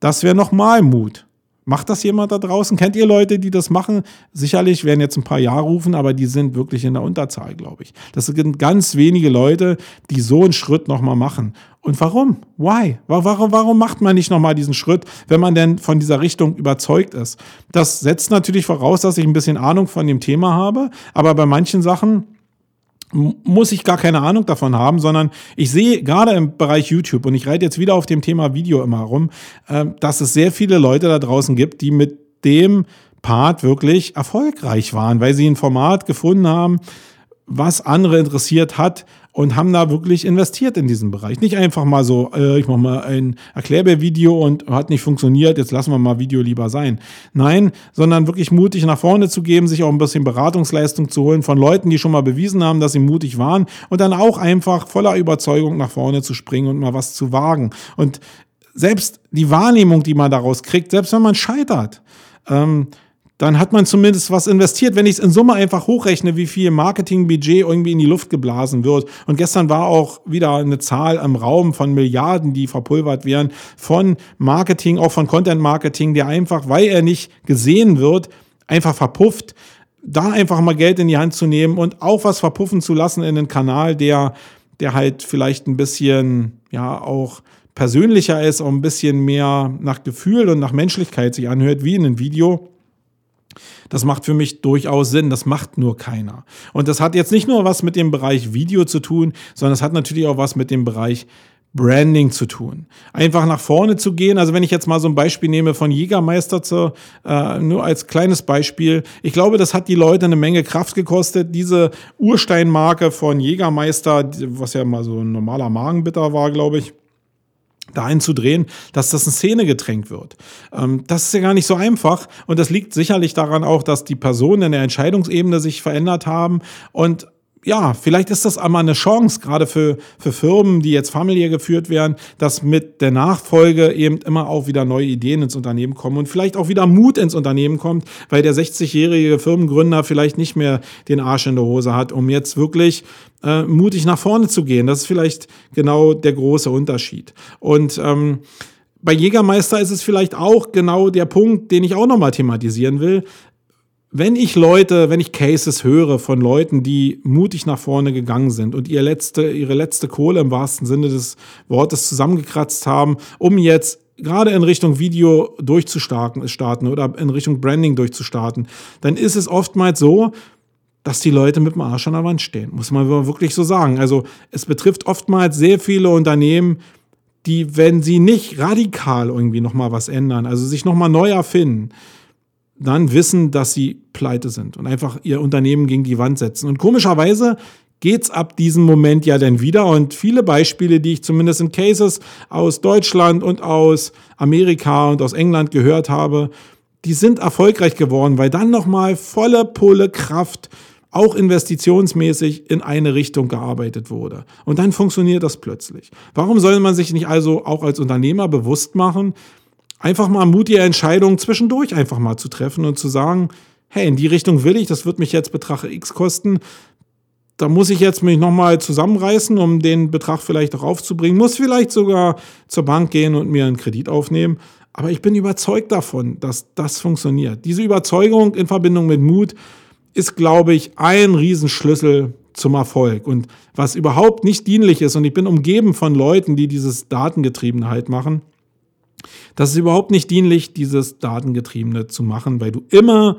Das wäre nochmal Mut. Macht das jemand da draußen? Kennt ihr Leute, die das machen? Sicherlich werden jetzt ein paar Jahre rufen, aber die sind wirklich in der Unterzahl, glaube ich. Das sind ganz wenige Leute, die so einen Schritt nochmal machen. Und warum? Why? Warum, warum macht man nicht nochmal diesen Schritt, wenn man denn von dieser Richtung überzeugt ist? Das setzt natürlich voraus, dass ich ein bisschen Ahnung von dem Thema habe, aber bei manchen Sachen muss ich gar keine Ahnung davon haben, sondern ich sehe gerade im Bereich YouTube, und ich reite jetzt wieder auf dem Thema Video immer rum, äh, dass es sehr viele Leute da draußen gibt, die mit dem Part wirklich erfolgreich waren, weil sie ein Format gefunden haben, was andere interessiert hat und haben da wirklich investiert in diesen Bereich. Nicht einfach mal so, äh, ich mache mal ein Erklärbär-Video und hat nicht funktioniert, jetzt lassen wir mal Video lieber sein. Nein, sondern wirklich mutig nach vorne zu geben, sich auch ein bisschen Beratungsleistung zu holen von Leuten, die schon mal bewiesen haben, dass sie mutig waren und dann auch einfach voller Überzeugung nach vorne zu springen und mal was zu wagen. Und selbst die Wahrnehmung, die man daraus kriegt, selbst wenn man scheitert, ähm, dann hat man zumindest was investiert. Wenn ich es in Summe einfach hochrechne, wie viel Marketingbudget irgendwie in die Luft geblasen wird. Und gestern war auch wieder eine Zahl im Raum von Milliarden, die verpulvert werden, von Marketing, auch von Content Marketing, der einfach, weil er nicht gesehen wird, einfach verpufft. Da einfach mal Geld in die Hand zu nehmen und auch was verpuffen zu lassen in einen Kanal, der, der halt vielleicht ein bisschen, ja, auch persönlicher ist, auch ein bisschen mehr nach Gefühl und nach Menschlichkeit sich anhört, wie in einem Video das macht für mich durchaus Sinn. Das macht nur keiner. Und das hat jetzt nicht nur was mit dem Bereich Video zu tun, sondern es hat natürlich auch was mit dem Bereich Branding zu tun. Einfach nach vorne zu gehen. Also wenn ich jetzt mal so ein Beispiel nehme von Jägermeister zu, äh, nur als kleines Beispiel. Ich glaube, das hat die Leute eine Menge Kraft gekostet. Diese Ursteinmarke von Jägermeister, was ja mal so ein normaler Magenbitter war, glaube ich dahin zu drehen, dass das in Szene getränkt wird. Ähm, das ist ja gar nicht so einfach und das liegt sicherlich daran auch, dass die Personen in der Entscheidungsebene sich verändert haben und ja, vielleicht ist das einmal eine Chance, gerade für, für Firmen, die jetzt familiär geführt werden, dass mit der Nachfolge eben immer auch wieder neue Ideen ins Unternehmen kommen und vielleicht auch wieder Mut ins Unternehmen kommt, weil der 60-jährige Firmengründer vielleicht nicht mehr den Arsch in der Hose hat, um jetzt wirklich äh, mutig nach vorne zu gehen. Das ist vielleicht genau der große Unterschied. Und ähm, bei Jägermeister ist es vielleicht auch genau der Punkt, den ich auch nochmal thematisieren will wenn ich Leute, wenn ich Cases höre von Leuten, die mutig nach vorne gegangen sind und ihr letzte, ihre letzte Kohle im wahrsten Sinne des Wortes zusammengekratzt haben, um jetzt gerade in Richtung Video durchzustarten starten oder in Richtung Branding durchzustarten, dann ist es oftmals so, dass die Leute mit dem Arsch an der Wand stehen, muss man wirklich so sagen. Also es betrifft oftmals sehr viele Unternehmen, die, wenn sie nicht radikal irgendwie nochmal was ändern, also sich nochmal neu erfinden, dann wissen, dass sie pleite sind und einfach ihr Unternehmen gegen die Wand setzen. Und komischerweise geht's ab diesem Moment ja dann wieder. Und viele Beispiele, die ich zumindest in Cases aus Deutschland und aus Amerika und aus England gehört habe, die sind erfolgreich geworden, weil dann nochmal volle Pulle Kraft auch investitionsmäßig in eine Richtung gearbeitet wurde. Und dann funktioniert das plötzlich. Warum soll man sich nicht also auch als Unternehmer bewusst machen, einfach mal mutige Entscheidungen zwischendurch einfach mal zu treffen und zu sagen, hey, in die Richtung will ich, das wird mich jetzt Betrag X kosten. Da muss ich jetzt mich nochmal zusammenreißen, um den Betrag vielleicht auch aufzubringen, muss vielleicht sogar zur Bank gehen und mir einen Kredit aufnehmen. Aber ich bin überzeugt davon, dass das funktioniert. Diese Überzeugung in Verbindung mit Mut ist, glaube ich, ein Riesenschlüssel zum Erfolg. Und was überhaupt nicht dienlich ist, und ich bin umgeben von Leuten, die dieses Datengetriebenheit machen, das ist überhaupt nicht dienlich, dieses Datengetriebene zu machen, weil du immer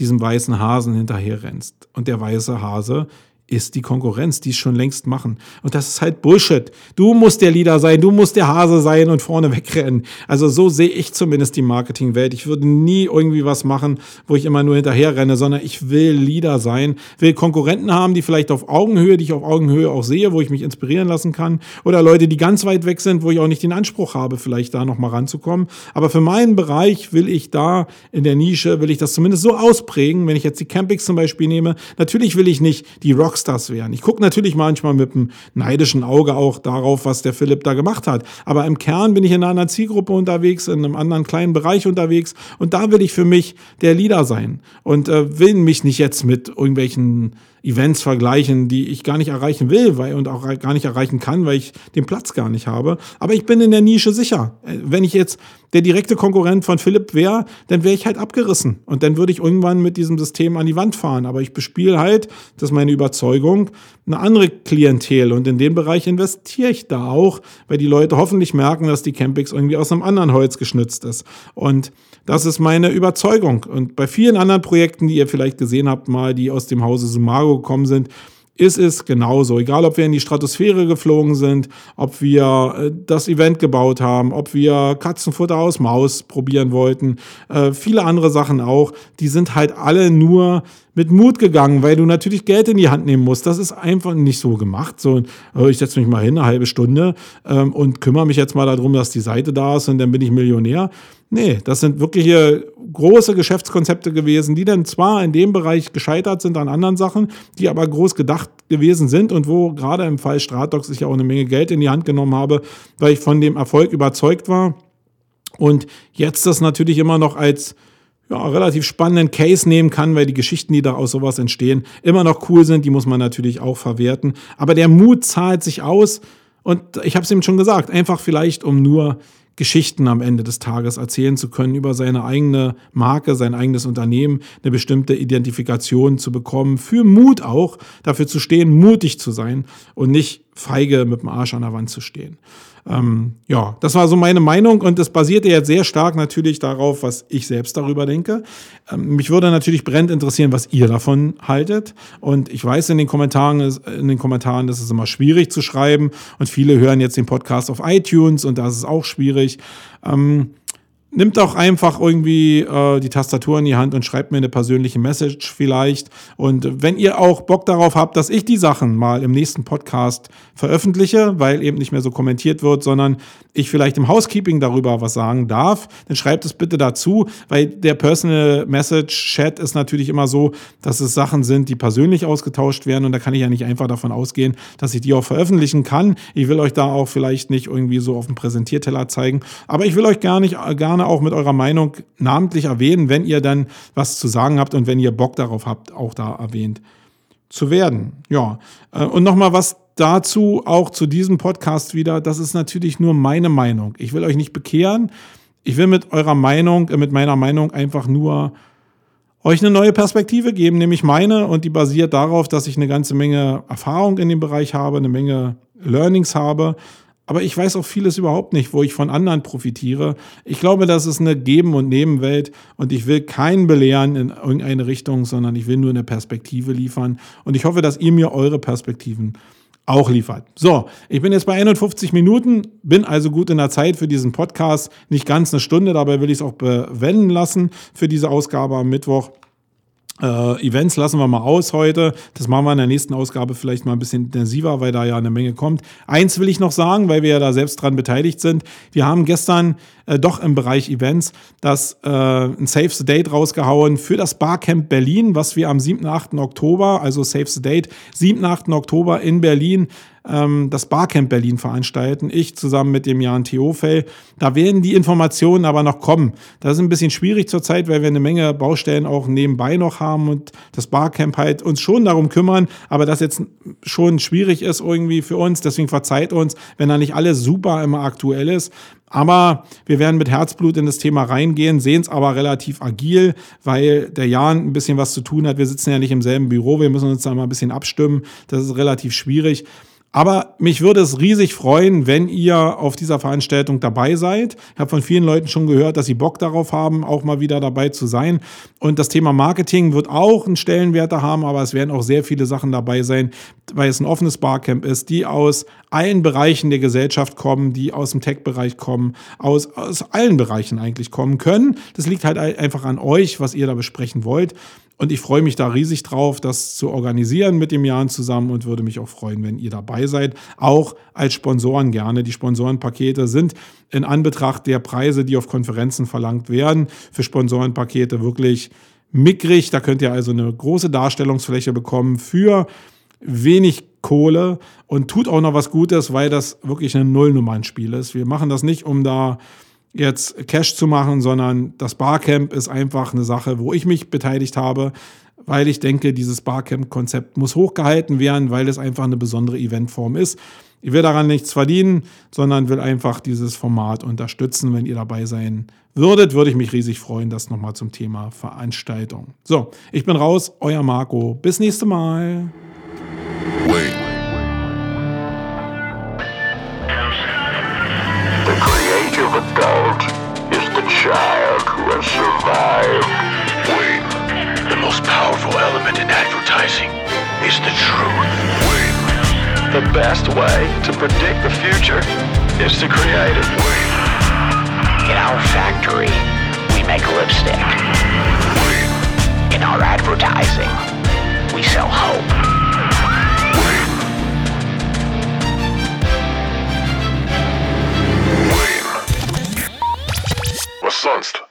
diesem weißen Hasen hinterher rennst. Und der weiße Hase ist die Konkurrenz, die es schon längst machen. Und das ist halt Bullshit. Du musst der Leader sein, du musst der Hase sein und vorne wegrennen. Also so sehe ich zumindest die Marketingwelt. Ich würde nie irgendwie was machen, wo ich immer nur hinterher renne, sondern ich will Leader sein, will Konkurrenten haben, die vielleicht auf Augenhöhe, die ich auf Augenhöhe auch sehe, wo ich mich inspirieren lassen kann. Oder Leute, die ganz weit weg sind, wo ich auch nicht den Anspruch habe, vielleicht da nochmal ranzukommen. Aber für meinen Bereich will ich da in der Nische, will ich das zumindest so ausprägen, wenn ich jetzt die Campings zum Beispiel nehme. Natürlich will ich nicht die Rocks Rockstars wären. Ich gucke natürlich manchmal mit einem neidischen Auge auch darauf, was der Philipp da gemacht hat. Aber im Kern bin ich in einer anderen Zielgruppe unterwegs, in einem anderen kleinen Bereich unterwegs. Und da will ich für mich der Leader sein und äh, will mich nicht jetzt mit irgendwelchen Events vergleichen, die ich gar nicht erreichen will weil, und auch gar nicht erreichen kann, weil ich den Platz gar nicht habe. Aber ich bin in der Nische sicher. Äh, wenn ich jetzt der direkte Konkurrent von Philipp wäre, dann wäre ich halt abgerissen. Und dann würde ich irgendwann mit diesem System an die Wand fahren. Aber ich bespiele halt, das ist meine Überzeugung, eine andere Klientel. Und in dem Bereich investiere ich da auch, weil die Leute hoffentlich merken, dass die Campix irgendwie aus einem anderen Holz geschnitzt ist. Und das ist meine Überzeugung. Und bei vielen anderen Projekten, die ihr vielleicht gesehen habt, mal, die aus dem Hause Sumago gekommen sind, ist es genauso. Egal, ob wir in die Stratosphäre geflogen sind, ob wir äh, das Event gebaut haben, ob wir Katzenfutter aus Maus probieren wollten, äh, viele andere Sachen auch, die sind halt alle nur mit Mut gegangen, weil du natürlich Geld in die Hand nehmen musst. Das ist einfach nicht so gemacht. So, äh, ich setze mich mal hin, eine halbe Stunde ähm, und kümmere mich jetzt mal darum, dass die Seite da ist und dann bin ich Millionär. Nee, das sind wirklich hier große Geschäftskonzepte gewesen, die dann zwar in dem Bereich gescheitert sind an anderen Sachen, die aber groß gedacht gewesen sind und wo gerade im Fall Stratox ich auch eine Menge Geld in die Hand genommen habe, weil ich von dem Erfolg überzeugt war. Und jetzt das natürlich immer noch als ja, relativ spannenden Case nehmen kann, weil die Geschichten, die da aus sowas entstehen, immer noch cool sind. Die muss man natürlich auch verwerten. Aber der Mut zahlt sich aus. Und ich habe es ihm schon gesagt, einfach vielleicht, um nur Geschichten am Ende des Tages erzählen zu können, über seine eigene Marke, sein eigenes Unternehmen, eine bestimmte Identifikation zu bekommen, für Mut auch, dafür zu stehen, mutig zu sein und nicht feige mit dem Arsch an der Wand zu stehen. Ähm, ja, das war so meine Meinung und das basierte jetzt sehr stark natürlich darauf, was ich selbst darüber denke. Ähm, mich würde natürlich brennend interessieren, was ihr davon haltet. Und ich weiß in den Kommentaren, in den Kommentaren, das ist immer schwierig zu schreiben und viele hören jetzt den Podcast auf iTunes und da ist auch schwierig. Ähm, Nimmt auch einfach irgendwie äh, die Tastatur in die Hand und schreibt mir eine persönliche Message vielleicht. Und wenn ihr auch Bock darauf habt, dass ich die Sachen mal im nächsten Podcast veröffentliche, weil eben nicht mehr so kommentiert wird, sondern ich vielleicht im Housekeeping darüber was sagen darf, dann schreibt es bitte dazu, weil der Personal Message Chat ist natürlich immer so, dass es Sachen sind, die persönlich ausgetauscht werden und da kann ich ja nicht einfach davon ausgehen, dass ich die auch veröffentlichen kann. Ich will euch da auch vielleicht nicht irgendwie so auf dem Präsentierteller zeigen, aber ich will euch gar nicht, gar gerne auch mit eurer Meinung namentlich erwähnen, wenn ihr dann was zu sagen habt und wenn ihr Bock darauf habt, auch da erwähnt zu werden. Ja, äh, und nochmal was dazu, auch zu diesem Podcast wieder. Das ist natürlich nur meine Meinung. Ich will euch nicht bekehren. Ich will mit eurer Meinung, äh, mit meiner Meinung einfach nur euch eine neue Perspektive geben, nämlich meine, und die basiert darauf, dass ich eine ganze Menge Erfahrung in dem Bereich habe, eine Menge Learnings habe aber ich weiß auch vieles überhaupt nicht, wo ich von anderen profitiere. Ich glaube, das ist eine Geben- und Nebenwelt und ich will keinen belehren in irgendeine Richtung, sondern ich will nur eine Perspektive liefern. Und ich hoffe, dass ihr mir eure Perspektiven auch liefert. So, ich bin jetzt bei 51 Minuten, bin also gut in der Zeit für diesen Podcast. Nicht ganz eine Stunde, dabei will ich es auch bewenden lassen für diese Ausgabe am Mittwoch. Äh, Events lassen wir mal aus heute. Das machen wir in der nächsten Ausgabe vielleicht mal ein bisschen intensiver, weil da ja eine Menge kommt. Eins will ich noch sagen, weil wir ja da selbst dran beteiligt sind. Wir haben gestern äh, doch im Bereich Events das äh, ein Save the Date rausgehauen für das Barcamp Berlin, was wir am 7. 8. Oktober, also Save the Date, 7. 8. Oktober in Berlin ähm, das Barcamp Berlin veranstalten. Ich zusammen mit dem Jan Theofel. Da werden die Informationen aber noch kommen. Das ist ein bisschen schwierig zurzeit, weil wir eine Menge Baustellen auch nebenbei noch haben und das Barcamp halt uns schon darum kümmern, aber das jetzt schon schwierig ist irgendwie für uns. Deswegen verzeiht uns, wenn da nicht alles super immer aktuell ist. Aber wir werden mit Herzblut in das Thema reingehen, sehen es aber relativ agil, weil der Jan ein bisschen was zu tun hat. Wir sitzen ja nicht im selben Büro, wir müssen uns da mal ein bisschen abstimmen. Das ist relativ schwierig. Aber mich würde es riesig freuen, wenn ihr auf dieser Veranstaltung dabei seid. Ich habe von vielen Leuten schon gehört, dass sie Bock darauf haben, auch mal wieder dabei zu sein. Und das Thema Marketing wird auch einen Stellenwert haben, aber es werden auch sehr viele Sachen dabei sein, weil es ein offenes Barcamp ist, die aus allen Bereichen der Gesellschaft kommen, die aus dem Tech-Bereich kommen, aus, aus allen Bereichen eigentlich kommen können. Das liegt halt einfach an euch, was ihr da besprechen wollt. Und ich freue mich da riesig drauf, das zu organisieren mit dem Jan zusammen und würde mich auch freuen, wenn ihr dabei seid. Auch als Sponsoren gerne. Die Sponsorenpakete sind in Anbetracht der Preise, die auf Konferenzen verlangt werden, für Sponsorenpakete wirklich mickrig. Da könnt ihr also eine große Darstellungsfläche bekommen für wenig Kohle und tut auch noch was Gutes, weil das wirklich ein Nullnummernspiel ist. Wir machen das nicht, um da jetzt Cash zu machen, sondern das Barcamp ist einfach eine Sache, wo ich mich beteiligt habe, weil ich denke, dieses Barcamp-Konzept muss hochgehalten werden, weil es einfach eine besondere Eventform ist. Ich will daran nichts verdienen, sondern will einfach dieses Format unterstützen. Wenn ihr dabei sein würdet, würde ich mich riesig freuen. Das nochmal zum Thema Veranstaltung. So, ich bin raus, euer Marco. Bis nächste Mal. Wait. Wait, the most powerful element in advertising is the truth. Wait, the best way to predict the future is to create it. Wait, in our factory, we make lipstick. Wait, in our advertising, we sell hope. sonst?